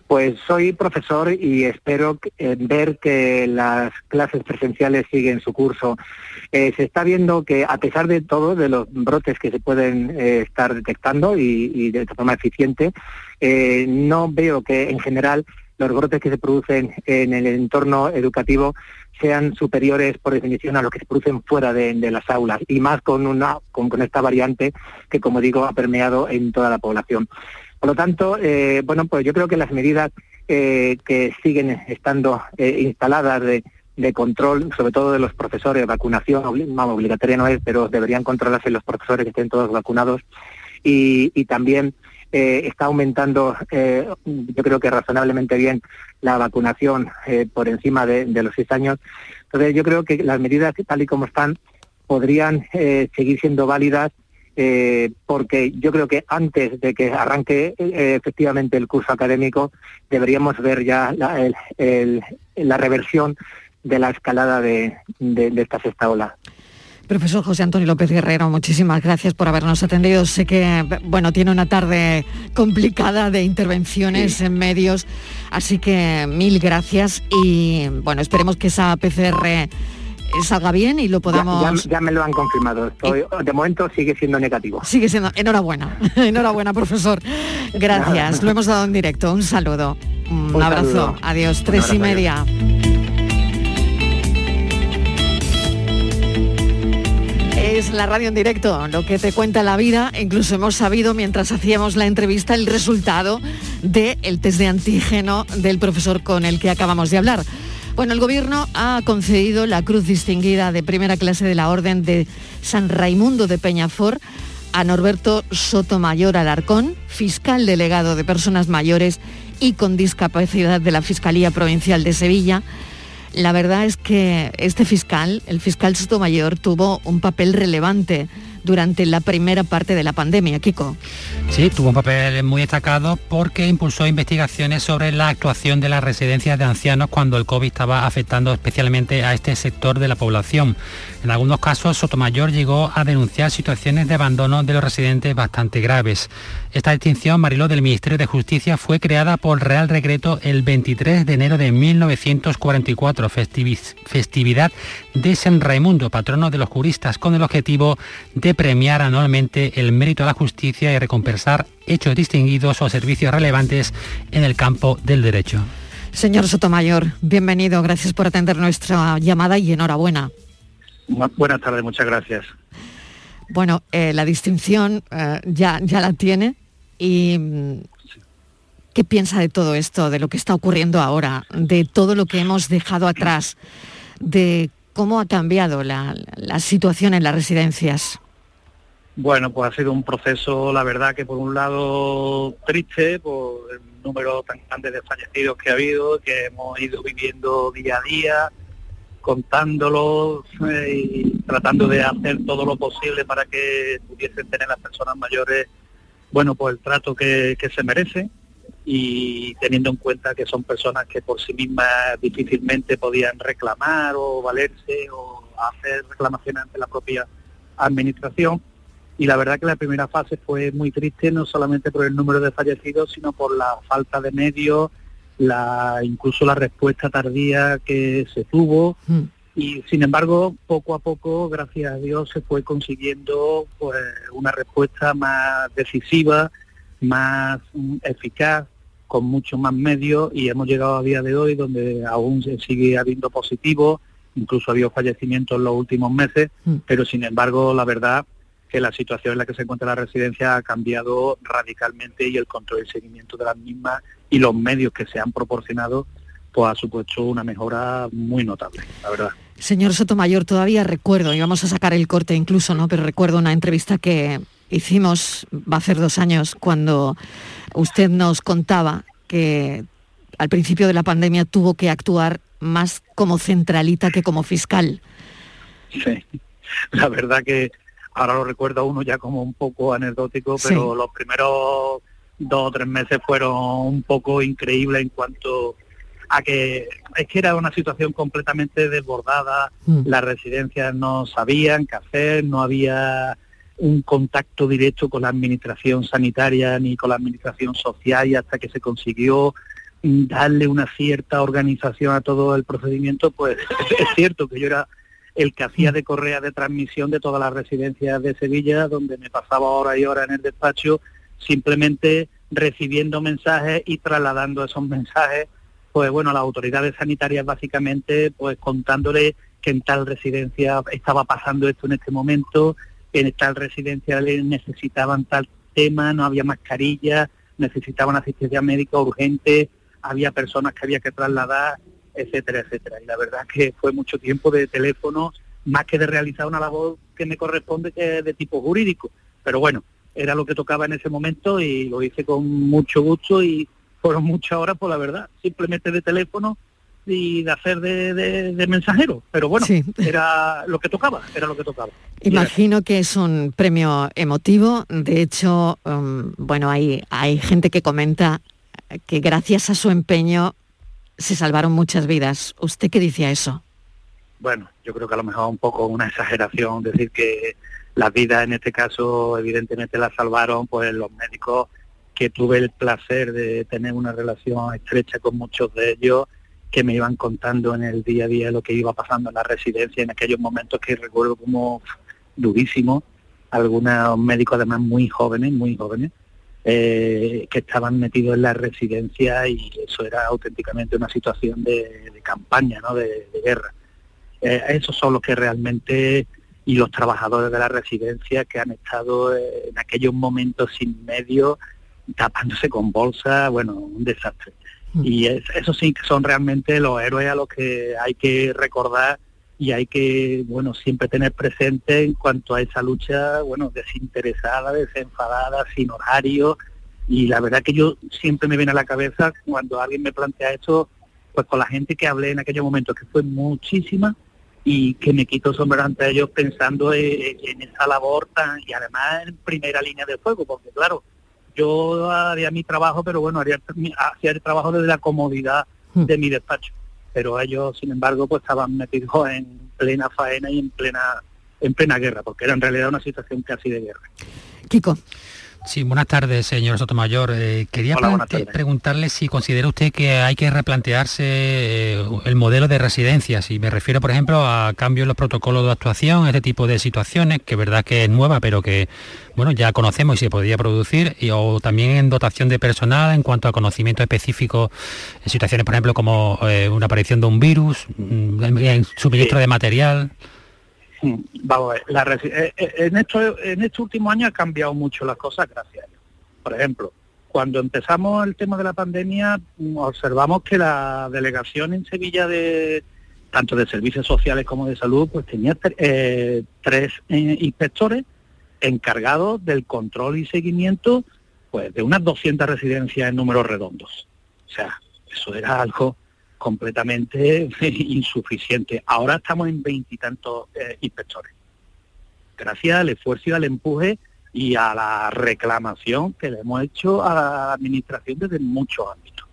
Pues soy profesor y espero eh, ver que las clases presenciales siguen su curso. Eh, se está viendo que a pesar de todo, de los brotes que se pueden eh, estar detectando y, y de forma eficiente, no veo que en general los brotes que se producen en el entorno educativo sean superiores por definición a los que se producen fuera de, las aulas y más con una con, esta variante que como digo ha permeado en toda la población. Por lo tanto, eh, bueno, pues yo creo que las medidas eh, que siguen estando eh, instaladas de, de control, sobre todo de los profesores, vacunación, obligatoria no es, pero deberían controlarse los profesores que estén todos vacunados y, y también eh, está aumentando, eh, yo creo que razonablemente bien, la vacunación eh, por encima de, los seis años. Entonces yo creo que las medidas tal y como están podrían eh, seguir siendo válidas porque yo creo que antes de que arranque efectivamente el curso académico deberíamos ver ya la, el- la reversión de la escalada de, de, de esta ola. Profesor José Antonio López Guerrero, muchísimas gracias por habernos atendido. Sé que, bueno, tiene una tarde complicada de intervenciones en medios, así que mil gracias y, bueno, esperemos que esa PCR salga bien y lo podamos... ya- ya me lo han confirmado. Estoy- de momento sigue siendo negativo. Sigue siendo... Enhorabuena, enhorabuena, profesor. Gracias, lo hemos dado en directo. Un saludo, un, Un abrazo. saludo. Adiós, Un tres y media. Es la radio en directo, lo que te cuenta la vida. Incluso hemos sabido mientras hacíamos la entrevista el resultado del test de antígeno del profesor con el que acabamos de hablar. Bueno, el gobierno ha concedido la cruz distinguida de primera clase de la Orden de San Raimundo de Peñafort a Norberto Sotomayor Alarcón, fiscal delegado de personas mayores y con discapacidad de la Fiscalía Provincial de Sevilla. La verdad es que este fiscal, el fiscal Sotomayor, tuvo un papel relevante durante la primera parte de la pandemia, Kiko. Sí, tuvo un papel muy destacado porque impulsó investigaciones sobre la actuación de las residencias de ancianos cuando el COVID estaba afectando especialmente a este sector de la población. En algunos casos, Sotomayor llegó a denunciar situaciones de abandono de los residentes bastante graves. Esta distinción, Mariló, del Ministerio de Justicia fue creada por Real Decreto el 23 de enero de 1944, festivis- festividad de San Raimundo, patrono de los juristas, con el objetivo de premiar anualmente el mérito a la justicia y recompensar hechos distinguidos o servicios relevantes en el campo del derecho. Señor Sotomayor, bienvenido, gracias por atender nuestra llamada y enhorabuena. Bu- Buenas tardes, muchas gracias. Bueno, eh, la distinción eh, ya, ya la tiene y mm, ¿qué piensa de todo esto, de lo que está ocurriendo ahora, de todo lo que hemos dejado atrás, de cómo ha cambiado la, la situación en las residencias? Bueno, pues ha sido un proceso, la verdad, que por un lado triste por el número tan grande de fallecidos que ha habido, que hemos ido viviendo día a día, contándolo eh, y tratando de hacer todo lo posible para que pudiesen tener las personas mayores, bueno, pues el trato que, que se merecen y teniendo en cuenta que son personas que por sí mismas difícilmente podían reclamar o valerse o hacer reclamaciones ante la propia administración. Y la verdad que la primera fase fue muy triste no solamente por el número de fallecidos sino por la falta de medios la incluso la respuesta tardía que se tuvo. Y sin embargo poco a poco gracias a Dios se fue consiguiendo pues una respuesta más decisiva más mm, eficaz con mucho más medios. Y hemos llegado a día de hoy donde aún se sigue habiendo positivos incluso ha habido fallecimientos en los últimos meses. Pero sin embargo la verdad que la situación en la que se encuentra la residencia ha cambiado radicalmente y el control y seguimiento de las mismas y los medios que se han proporcionado pues ha supuesto una mejora muy notable, la verdad. Señor Sotomayor, todavía recuerdo, y vamos a sacar el corte incluso, ¿no? Pero recuerdo una entrevista que hicimos, va a hacer dos años, cuando usted nos contaba que al principio de la pandemia tuvo que actuar más como centralita que como fiscal. Sí, la verdad que ahora lo recuerda uno ya como un poco anecdótico, pero Sí. los primeros dos o tres meses fueron un poco increíbles en cuanto a que es que era una situación completamente desbordada, las residencias no sabían qué hacer, no había un contacto directo con la administración sanitaria ni con la administración social y hasta que se consiguió mm, darle una cierta organización a todo el procedimiento, pues es cierto que yo era el que hacía de correa de transmisión de todas las residencias de Sevilla, donde me pasaba hora y hora en el despacho, simplemente recibiendo mensajes y trasladando esos mensajes, pues bueno, a las autoridades sanitarias básicamente, pues contándole que en tal residencia estaba pasando esto en este momento, en tal residencia necesitaban tal tema, no había mascarilla, necesitaban asistencia médica urgente, había personas que había que trasladar, etcétera, etcétera. Y la verdad que fue mucho tiempo de teléfono, más que de realizar una labor que me corresponde que de tipo jurídico. Pero bueno, era lo que tocaba en ese momento y lo hice con mucho gusto y fueron muchas horas, por la verdad, simplemente de teléfono y de hacer de, de- de mensajero. Pero bueno, Sí. era lo que tocaba, era lo que tocaba. Imagino que es un premio emotivo. De hecho, um, bueno, hay, hay gente que comenta que gracias a su empeño se salvaron muchas vidas. ¿Usted qué dice a eso? bueno, yo creo que a lo mejor un poco una exageración decir que las vidas en este caso evidentemente las salvaron pues los médicos que tuve el placer de tener una relación estrecha con muchos de ellos que me iban contando en el día a día lo que iba pasando en la residencia en aquellos momentos que recuerdo como durísimo, algunos médicos además muy jóvenes, muy jóvenes, eh, que estaban metidos en la residencia y eso era auténticamente una situación de, campaña, ¿no? de, guerra. Eh, esos son los que realmente, y los trabajadores de la residencia que han estado eh, en aquellos momentos sin medio, tapándose con bolsa, bueno, un desastre. Mm. Y eso sí que son realmente los héroes a los que hay que recordar y hay que, bueno, siempre tener presente en cuanto a esa lucha, bueno, desinteresada, desenfadada, sin horario. Y la verdad que yo siempre me viene a la cabeza cuando alguien me plantea esto, pues con la gente que hablé en aquellos momentos, que fue muchísima, y que me quito sombrero ante ellos pensando en, en esa labor tan, y además en primera línea de fuego, porque claro, yo haría mi trabajo, pero bueno, haría, hacía el trabajo desde la comodidad hmm. de mi despacho. Pero ellos, sin embargo, pues estaban metidos en plena faena y en plena en plena guerra, porque era en realidad una situación casi de guerra. Kiko. Sí, buenas tardes, señor Sotomayor. Eh, quería preguntarle si considera usted que hay que replantearse eh, el modelo de residencias. Y me refiero, por ejemplo, a cambio en los protocolos de actuación, este tipo de situaciones, que verdad que es nueva, pero que bueno, ya conocemos y se podría producir, y, o también en dotación de personal en cuanto a conocimiento específico en situaciones, por ejemplo, como eh, una aparición de un virus, mm, en suministro de material. Vamos a ver, eh, eh, en, esto, en este último año ha cambiado mucho las cosas, gracias a Dios. Por ejemplo, cuando empezamos el tema de la pandemia, mm, observamos que la delegación en Sevilla de tanto de servicios sociales como de salud, pues tenía eh, tres inspectores encargados del control y seguimiento pues de unas 200 residencias en números redondos. O sea, eso era algo completamente insuficiente. Ahora estamos en veintitantos eh, inspectores. Gracias al esfuerzo y al empuje y a la reclamación que le hemos hecho a la administración desde muchos ámbitos.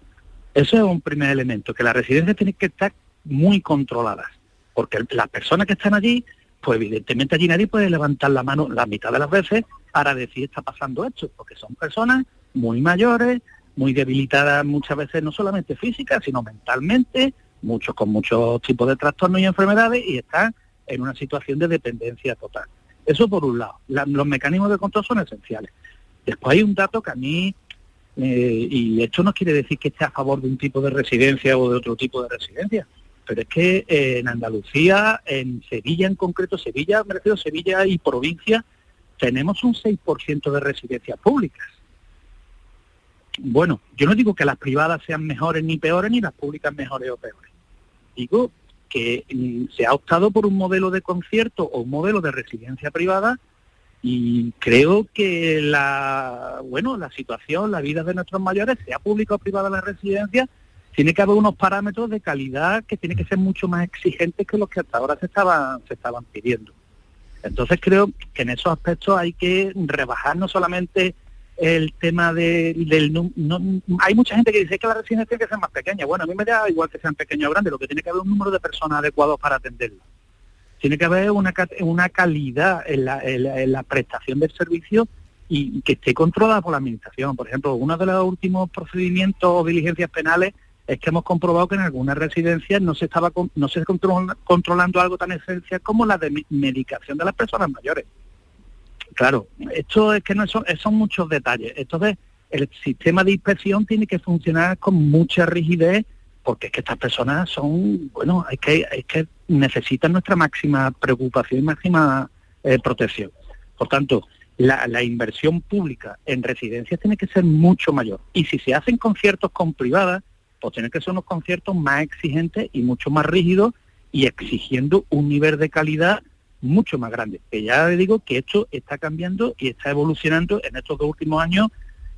Eso es un primer elemento, que las residencias tienen que estar muy controladas, porque las personas que están allí, pues evidentemente allí nadie puede levantar la mano la mitad de las veces para decir está pasando esto, porque son personas muy mayores, muy debilitadas muchas veces no solamente física, sino mentalmente, muchos con muchos tipos de trastornos y enfermedades y están en una situación de dependencia total. Eso por un lado. los mecanismos de control son esenciales. Después hay un dato que a mí, eh, y esto no quiere decir que esté a favor de un tipo de residencia o de otro tipo de residencia, pero es que eh, en Andalucía, en Sevilla en concreto, Sevilla, me Sevilla y provincia, tenemos un 6% de residencias públicas bueno, yo no digo que las privadas sean mejores ni peores, ni las públicas mejores o peores. Digo que mm, se ha optado por un modelo de concierto o un modelo de residencia privada y creo que la bueno la situación, la vida de nuestros mayores, sea pública o privada la residencia, tiene que haber unos parámetros de calidad que tienen que ser mucho más exigentes que los que hasta ahora se estaban, se estaban pidiendo. Entonces creo que en esos aspectos hay que rebajar no solamente el tema de, del... No, hay mucha gente que dice que la residencia tiene que ser más pequeña. Bueno, a mí me da igual que sean pequeños o grandes, lo que tiene que haber un número de personas adecuados para atenderlo. Tiene que haber una, una calidad en la, en, la, prestación del servicio y que esté controlada por la Administración. Por ejemplo, uno de los últimos procedimientos o diligencias penales es que hemos comprobado que en algunas residencias no se estaba no se controlando algo tan esencial como la de medicación de las personas mayores. Claro, esto es que no son, son muchos detalles. Entonces, el sistema de inspección tiene que funcionar con mucha rigidez porque es que estas personas son, bueno, hay que, hay que necesitan nuestra máxima preocupación y máxima eh, protección. Por tanto, la, la, inversión pública en residencias tiene que ser mucho mayor. Y si se hacen conciertos con privadas, pues tienen que ser unos conciertos más exigentes y mucho más rígidos y exigiendo un nivel de calidad mucho más grande. Que ya le digo que esto está cambiando y está evolucionando en estos dos últimos años.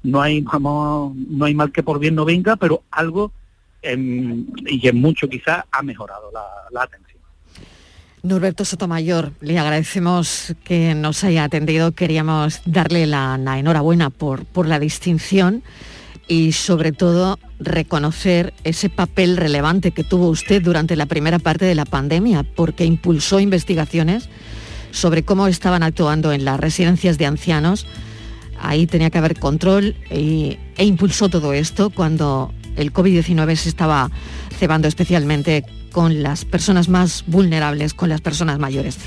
No hay, vamos, no hay mal que por bien no venga, pero algo y en mucho quizás ha mejorado la, atención. Norberto Sotomayor, le agradecemos que nos haya atendido. Queríamos darle la, enhorabuena por, por la distinción y sobre todo reconocer ese papel relevante que tuvo usted durante la primera parte de la pandemia, porque impulsó investigaciones sobre cómo estaban actuando en las residencias de ancianos. Ahí tenía que haber control e impulsó todo esto cuando el COVID-19 se estaba cebando especialmente con las personas más vulnerables, con las personas mayores.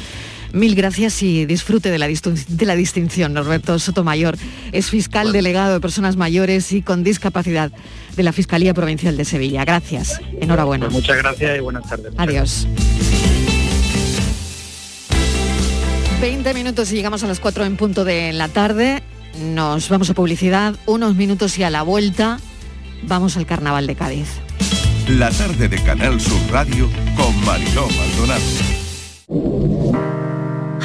Mil gracias y disfrute de la, de la distinción. Norberto Sotomayor es fiscal delegado de personas mayores y con discapacidad de la Fiscalía Provincial de Sevilla. Gracias. Enhorabuena. Pues muchas gracias y buenas tardes. Adiós. 20 minutos y llegamos a las 4 en punto de la tarde. Nos vamos a publicidad, unos minutos y a la vuelta vamos al Carnaval de Cádiz. La tarde de Canal Sur Radio con Mariló Maldonado.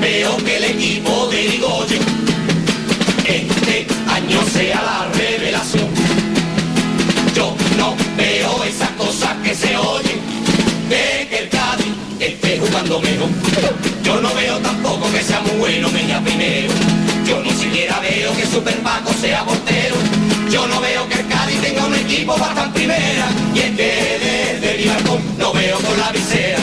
veo que el equipo de Irigoyen este año sea la revelación. Yo no veo esas cosas que se oyen de que el Cádiz esté jugando mejor. Yo no veo tampoco que sea muy bueno Meña primero. Yo ni siquiera veo que Super Paco sea portero. Yo no veo que el Cádiz tenga un equipo bastante primera. Y es que desde el balcón no veo con la visera.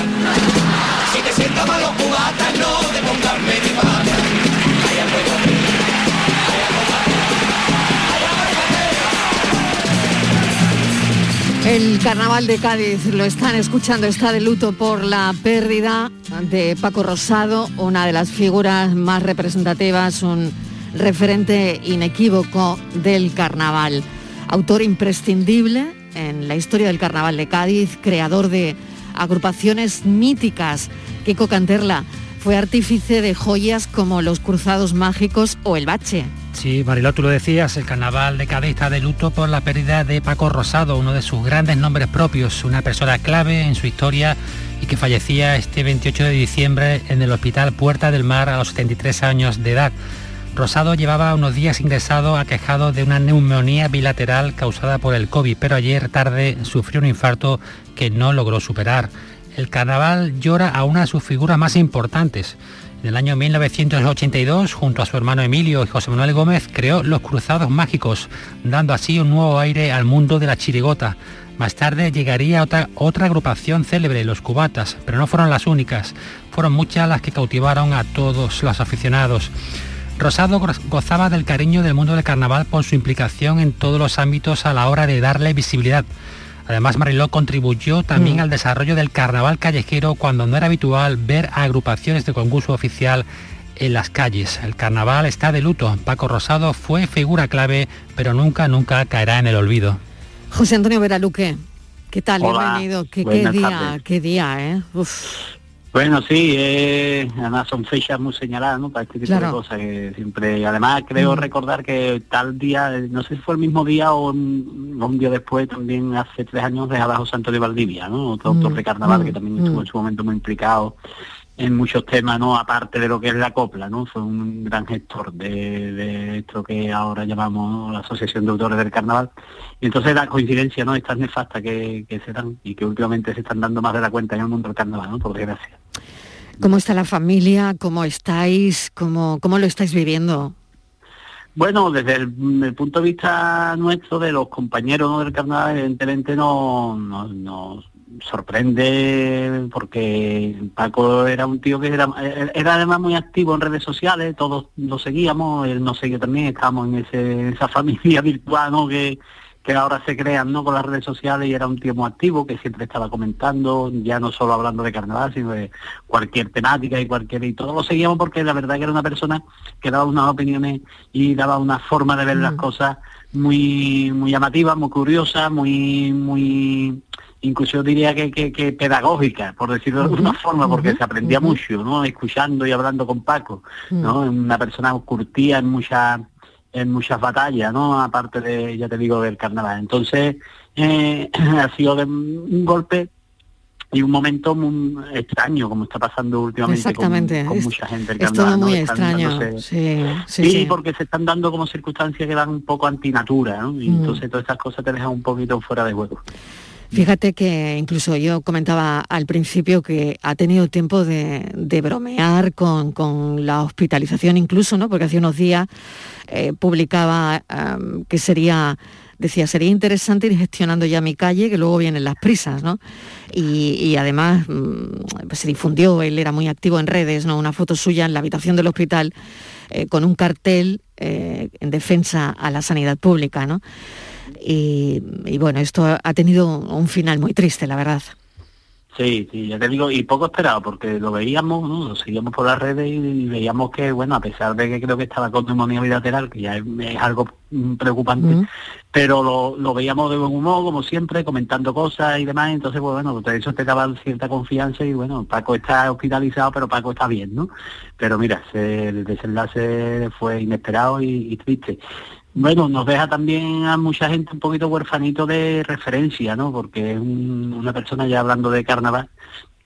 El carnaval de Cádiz lo están escuchando, está de luto por la pérdida de Paco Rosado, una de las figuras más representativas, un referente inequívoco del carnaval. Autor imprescindible en la historia del carnaval de Cádiz, creador de agrupaciones míticas. Kiko Canterla fue artífice de joyas como los Cruzados Mágicos o el Bache. Sí, Mariló, tú lo decías, el carnaval de Cádiz de luto por la pérdida de Paco Rosado, uno de sus grandes nombres propios, una persona clave en su historia y que fallecía este 28 de diciembre en el Hospital Puerta del Mar a los 73 años de edad. Rosado llevaba unos días ingresado aquejado de una neumonía bilateral causada por el COVID, pero ayer tarde sufrió un infarto que no logró superar. El carnaval llora a una de sus figuras más importantes. En el año 1982, junto a su hermano Emilio y José Manuel Gómez, creó Los Cruzados Mágicos, dando así un nuevo aire al mundo de la chirigota. Más tarde llegaría otra, otra agrupación célebre, los cubatas, pero no fueron las únicas. Fueron muchas las que cautivaron a todos los aficionados. Rosado gozaba del cariño del mundo del carnaval por su implicación en todos los ámbitos a la hora de darle visibilidad. Además, Mariló contribuyó también al desarrollo del carnaval callejero cuando no era habitual ver agrupaciones de concurso oficial en las calles. El carnaval está de luto. Paco Rosado fue figura clave, pero nunca, nunca caerá en el olvido. José Antonio Veraluque, ¿Qué tal? Hola, Bienvenido. ¿Qué, día, tardes. qué día, ¿eh? Uf. Bueno, sí, eh, además son fechas muy señaladas, ¿no? Para este tipo Claro. de cosas que siempre... Además, creo Mm. recordar que tal día, eh, no sé si fue el mismo día o un, día después, también hace tres años, dejaba José Antonio Valdivia, ¿no? Otro autor Mm, de carnaval mm, que también estuvo mm. en su momento muy implicado en muchos temas, ¿no? Aparte de lo que es la copla, ¿no? Fue un gran gestor de, de esto que ahora llamamos ¿no? la Asociación de Autores del Carnaval. Y entonces la coincidencia, ¿no? Estas nefastas que, que se dan y que últimamente se están dando más de la cuenta en el mundo del carnaval, ¿no? Por desgracia. ¿Cómo está la familia? ¿Cómo estáis? ¿Cómo, cómo lo estáis viviendo? Bueno, desde el, el punto de vista nuestro, de los compañeros ¿no? del carnaval, evidentemente no- no- sorprende porque Paco era un tío que era, era además muy activo en redes sociales, todos lo seguíamos, él nos seguía también, estábamos en, ese, esa familia virtual ¿no? que, que ahora se crean ¿no? con las redes sociales y era un tío muy activo que siempre estaba comentando, ya no solo hablando de carnaval, sino de cualquier temática y cualquier y todo lo seguíamos porque la verdad que era una persona que daba unas opiniones y daba una forma de ver las cosas muy muy llamativa, muy curiosa, muy muy incluso yo diría que, que, que pedagógica, por decirlo de alguna forma, porque se aprendía mucho, ¿no? Escuchando y hablando con Paco, ¿no? Una persona curtía en muchas en muchas batallas, ¿no? Aparte de, ya te digo, del carnaval. Entonces, eh, ha sido de un golpe y un momento muy extraño, como está pasando últimamente con, Exactamente. con es, mucha gente del es carnaval. todo muy extraño. Sí, sí, Sí, sí. porque se están dando como circunstancias que dan un poco antinatura, ¿no? Y Mm. entonces todas estas cosas te dejan un poquito fuera de juego. Fíjate que incluso yo comentaba al principio que ha tenido tiempo de, bromear con, la hospitalización incluso, ¿no? Porque hace unos días eh, publicaba am, que sería, decía, sería interesante ir gestionando ya mi calle, que luego vienen las prisas, ¿no? Y, y además mm, pues se difundió, él era muy activo en redes, ¿no? Una foto suya en la habitación del hospital eh, con un cartel eh, en defensa a la sanidad pública, ¿no? Y, y bueno, esto ha tenido un final muy triste, la verdad. Sí, sí, ya te digo, y poco esperado, porque lo veíamos, ¿no? lo seguíamos por las redes y, veíamos que, bueno, a pesar de que creo que estaba con neumonía bilateral, que ya es, es algo mm, preocupante, pero lo, lo veíamos de buen humor, como siempre, comentando cosas y demás, entonces, pues, bueno, de eso te daba cierta confianza y, bueno, Paco está hospitalizado, pero Paco está bien, ¿no? Pero mira, se- el desenlace fue inesperado y, y triste. Bueno, nos deja también a mucha gente un poquito huerfanito de referencia, ¿no? Porque es un- una persona ya hablando de carnaval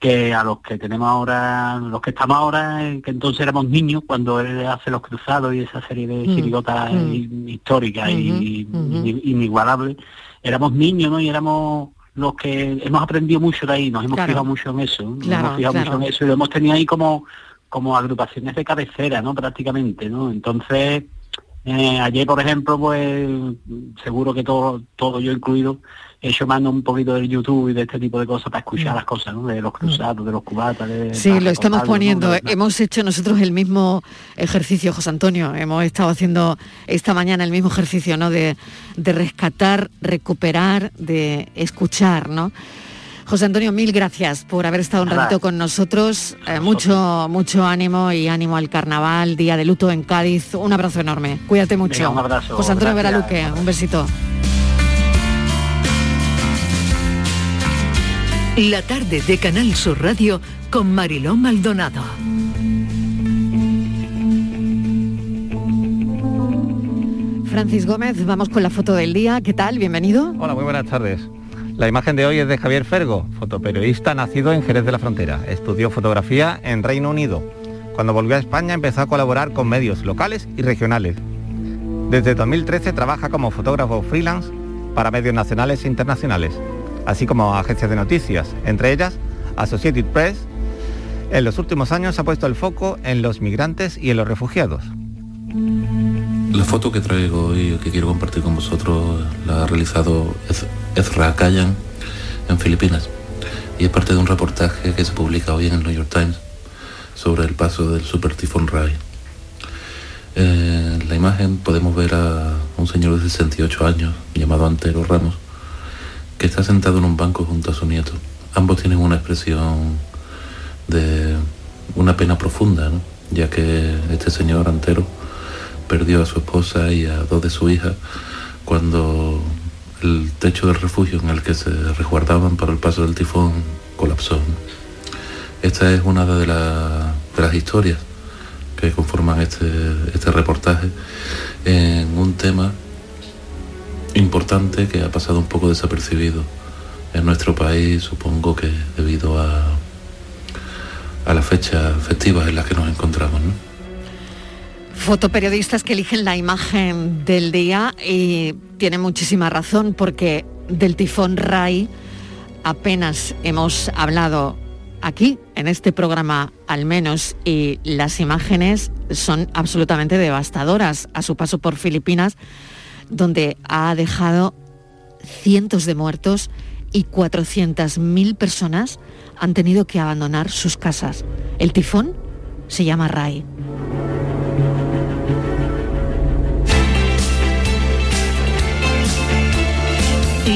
que a los que tenemos ahora, los que estamos ahora, eh, que entonces éramos niños cuando él hace los cruzados y esa serie de Mm, chirigotas mm. hi- históricas y Ujú, ujú. ini- inigualables, éramos niños, ¿no? Y éramos los que hemos aprendido mucho de ahí, nos hemos Claro. fijado mucho en eso, ¿no? Nos Claro, hemos fijado claro. mucho en eso y lo hemos tenido ahí como como agrupaciones de cabecera, ¿no? Prácticamente, ¿no? Entonces, eh, ayer, por ejemplo, pues seguro que todo, todo yo incluido, he hecho mano un poquito del YouTube y de este tipo de cosas para escuchar Mm. las cosas, ¿no? De los cruzados, de los cubatas, de Sí, lo estamos poniendo. De- Hemos hecho nosotros el mismo ejercicio, José Antonio. Hemos estado haciendo esta mañana el mismo ejercicio, ¿no? De, de rescatar, recuperar, de escuchar, ¿no? José Antonio, mil gracias por haber estado un Nada. ratito con nosotros. Eh, mucho, mucho ánimo y ánimo al carnaval, día de luto en Cádiz. Un abrazo enorme. Cuídate mucho. Venga, un abrazo. José Antonio Gracias. Veraluque, un besito. La tarde de Canal Sur Radio con Mariló Maldonado. Francis Gómez, vamos con la foto del día. ¿Qué tal? Bienvenido. Hola, muy buenas tardes. La imagen de hoy es de Javier Fergo, fotoperiodista nacido en Jerez de la Frontera. Estudió fotografía en Reino Unido. Cuando volvió a España empezó a colaborar con medios locales y regionales. Desde 2013 trabaja como fotógrafo freelance para medios nacionales e internacionales, así como agencias de noticias, entre ellas Associated Press. En los últimos años ha puesto el foco en los migrantes y en los refugiados. La foto que traigo hoy, que quiero compartir con vosotros, la ha realizado Ez- Ezra Kayan en Filipinas. Y es parte de un reportaje que se publica hoy en el New York Times sobre el paso del super tifón Rai. En la imagen podemos ver a un señor de 68 años, llamado Antero Ramos, que está sentado en un banco junto a su nieto. Ambos tienen una expresión de una pena profunda, ya que este señor Antero perdió a su esposa y a dos de su hija cuando el techo del refugio en el que se resguardaban para el paso del tifón colapsó. Esta es una de, de las historias que conforman este, este reportaje en un tema importante que ha pasado un poco desapercibido en nuestro país, supongo que debido a, a las fechas festivas en las que nos encontramos. Fotoperiodistas que eligen la imagen del día y tiene muchísima razón porque del tifón Rai apenas hemos hablado aquí, en este programa al menos, y las imágenes son absolutamente devastadoras a su paso por Filipinas, donde ha dejado cientos de muertos y 400.000 personas han tenido que abandonar sus casas. El tifón se llama Rai.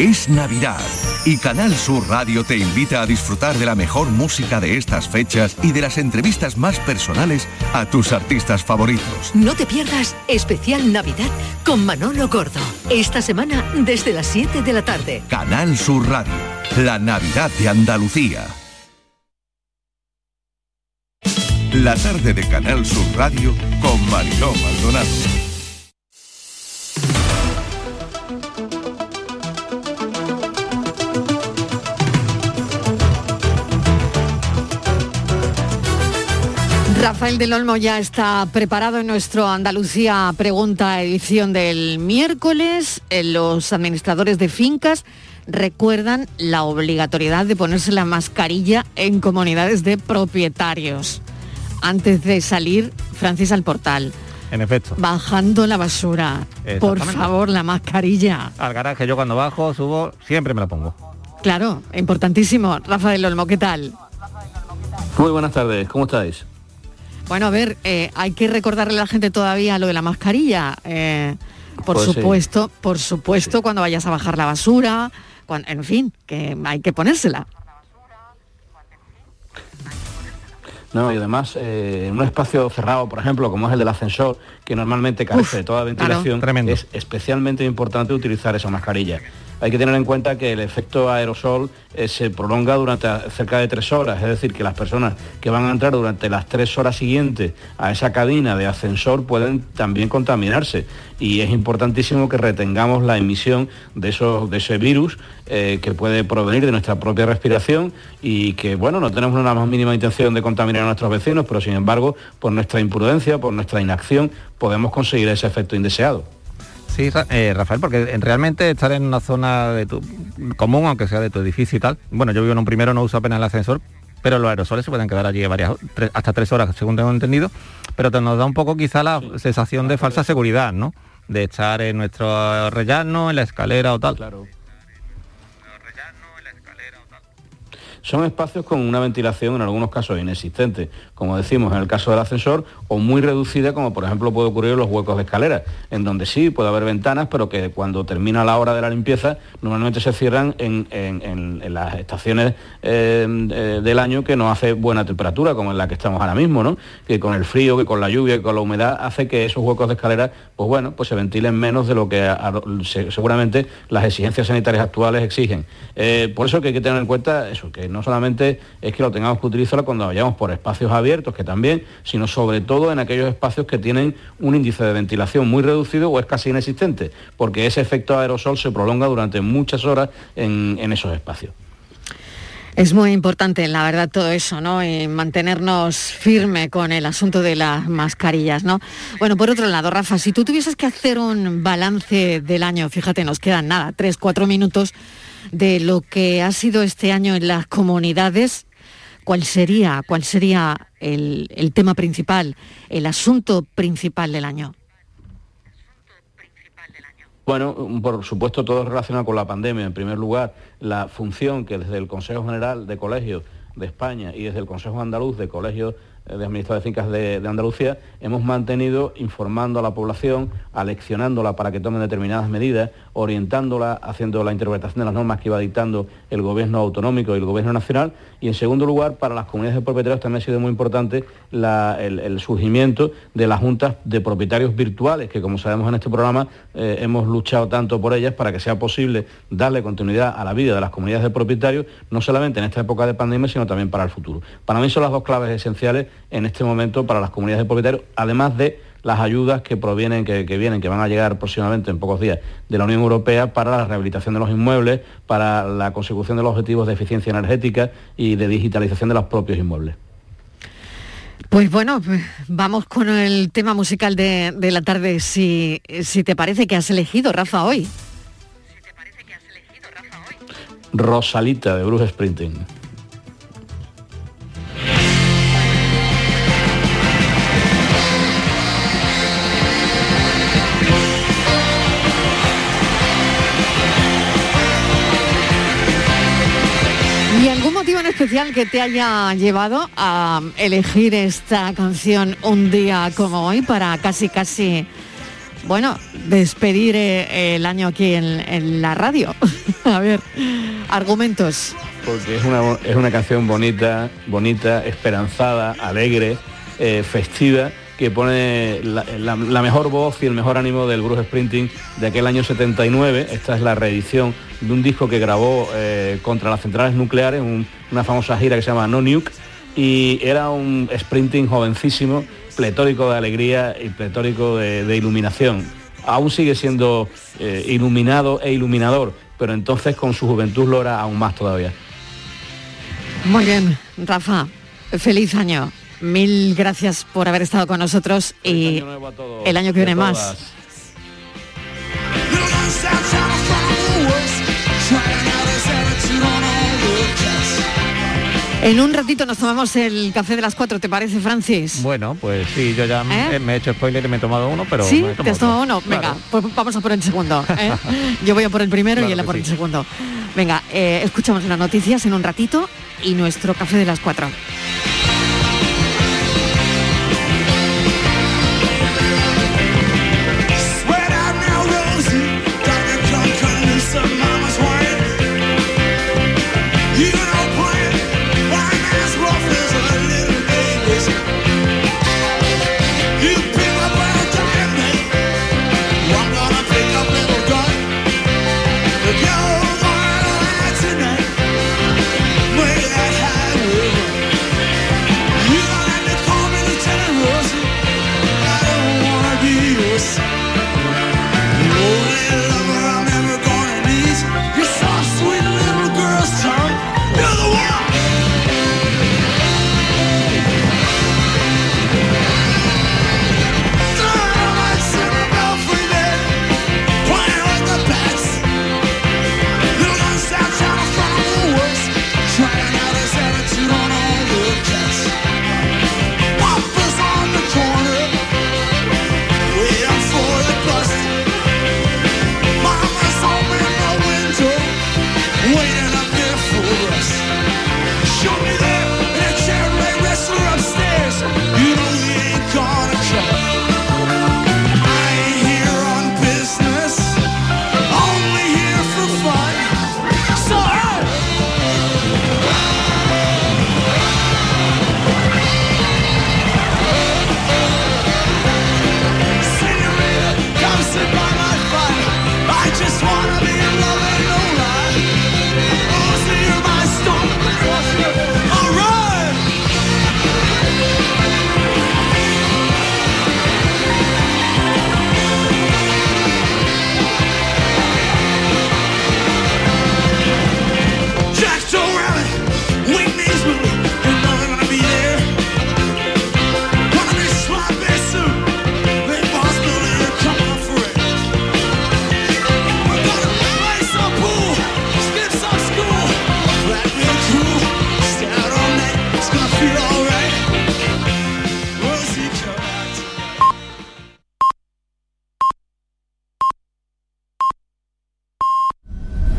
Es Navidad y Canal Sur Radio te invita a disfrutar de la mejor música de estas fechas y de las entrevistas más personales a tus artistas favoritos. No te pierdas especial Navidad con Manolo Gordo. Esta semana desde las 7 de la tarde. Canal Sur Radio, la Navidad de Andalucía. La tarde de Canal Sur Radio con Mariló Maldonado. Rafael del Olmo ya está preparado en nuestro Andalucía Pregunta edición del miércoles. Eh, Los administradores de fincas recuerdan la obligatoriedad de ponerse la mascarilla en comunidades de propietarios. Antes de salir, Francis al portal. En efecto. Bajando la basura. Por favor, la mascarilla. Al garaje yo cuando bajo, subo, siempre me la pongo. Claro, importantísimo. Rafael Olmo, ¿qué tal? Muy buenas tardes, ¿cómo estáis? Bueno, a ver, eh, hay que recordarle a la gente todavía lo de la mascarilla. eh, por Pues sí. supuesto, por supuesto, cuando vayas a bajar la basura, en fin, que hay que ponérsela. No, y además, eh, en un espacio cerrado, por ejemplo, como es el del ascensor, que normalmente carece de toda ventilación, es especialmente importante utilizar esa mascarilla. Hay que tener en cuenta que el efecto aerosol eh, se prolonga durante cerca de tres horas, es decir, que las personas que van a entrar durante las tres horas siguientes a esa cabina de ascensor pueden también contaminarse. Y es importantísimo que retengamos la emisión de, de ese virus eh, que puede provenir de nuestra propia respiración y que, bueno, no tenemos una más mínima intención de contaminar a nuestros vecinos, pero sin embargo, por nuestra imprudencia, por nuestra inacción, podemos conseguir ese efecto indeseado. Sí, eh, Rafael, porque en- realmente estar en una zona de tu, común, aunque sea de tu edificio y tal, bueno, yo vivo en un primero, no uso apenas el ascensor, pero los aerosoles se pueden quedar allí varias, tres- hasta tres horas, según tengo entendido, pero te nos da un poco quizá la sensación de falsa seguridad, ¿no? De estar en nuestro rellano, en la escalera o tal. Claro. Son espacios con una ventilación en algunos casos inexistente, como decimos en el caso del ascensor, o muy reducida, como por ejemplo puede ocurrir en los huecos de escalera, en donde sí puede haber ventanas, pero que cuando termina la hora de la limpieza normalmente se cierran en, las estaciones eh, eh, del año que no hace buena temperatura, como en la que estamos ahora mismo, ¿no? Que con el frío, que con la lluvia, que con la humedad, hace que esos huecos de escalera, pues bueno, pues se ventilen menos de lo que seguramente las exigencias sanitarias actuales exigen. Eh, por eso que hay que tener en cuenta eso, que No solamente es que lo tengamos que utilizar cuando vayamos por espacios abiertos, que también, sino sobre todo en aquellos espacios que tienen un índice de ventilación muy reducido o es casi inexistente, porque ese efecto aerosol se prolonga durante muchas horas en, esos espacios. Es muy importante, la verdad, todo eso, ¿no? Y mantenernos firme con el asunto de las mascarillas, ¿no? Bueno, por otro lado, Rafa, si tú tuvieses que hacer un balance del año, fíjate, nos quedan nada, tres, cuatro minutos de lo que ha sido este año en las comunidades, ¿cuál sería, cuál sería el, tema principal, el asunto principal del año? Bueno, por supuesto todo relacionado con la pandemia. En primer lugar, la función que desde el Consejo General de Colegios de España y desde el Consejo Andaluz de Colegios eh, de Administradores de Fincas de, Andalucía, hemos mantenido informando a la población, aleccionándola para que tomen determinadas medidas, orientándola, haciendo la interpretación de las normas que iba dictando el Gobierno autonómico y el Gobierno nacional. Y en segundo lugar, para las comunidades de propietarios también ha sido muy importante el, surgimiento de las juntas de propietarios virtuales, que como sabemos en este programa eh, hemos luchado tanto por ellas para que sea posible darle continuidad a la vida de las comunidades de propietarios, no solamente en esta época de pandemia, sino también para el futuro. Para mí son las dos claves esenciales en este momento para las comunidades de propietarios, además de las ayudas que provienen, que, vienen, que van a llegar próximamente en pocos días de la Unión Europea para la rehabilitación de los inmuebles, para la consecución de los objetivos de eficiencia energética y de digitalización de los propios inmuebles. Pues bueno, pues vamos con el tema musical de, la tarde, si, si te parece que has elegido, Rafa, hoy. Rosalita de Bruce Sprinting. Motivo en especial que te haya llevado a elegir esta canción un día como hoy para casi casi, bueno, despedir eh, el año aquí en, la radio? a ver, argumentos. Porque es una, es una canción bonita, bonita, esperanzada, alegre, eh, festiva que pone la, mejor voz y el mejor ánimo del Bruce Sprinting de aquel año 79. Esta es la reedición de un disco que grabó eh, contra las centrales nucleares, una famosa gira que se llama No Nuke, y era un Sprinting jovencísimo, pletórico de alegría y pletórico de, iluminación. Aún sigue siendo eh, iluminado e iluminador, pero entonces con su juventud lo era aún más todavía. Muy bien, Rafa, feliz año. Mil gracias por haber estado con nosotros y el año que viene más. En un ratito nos tomamos el café de las cuatro, ¿te parece, Francis? Bueno, pues sí, yo ya ¿Eh? me he hecho spoiler y me he tomado uno, pero... ¿Sí? ¿Te has tomado uno? Venga, pues vamos a por el segundo. ¿eh? yo voy a por el primero y él a por el segundo. Venga, eh, escuchamos las noticias en un ratito y nuestro café de las cuatro.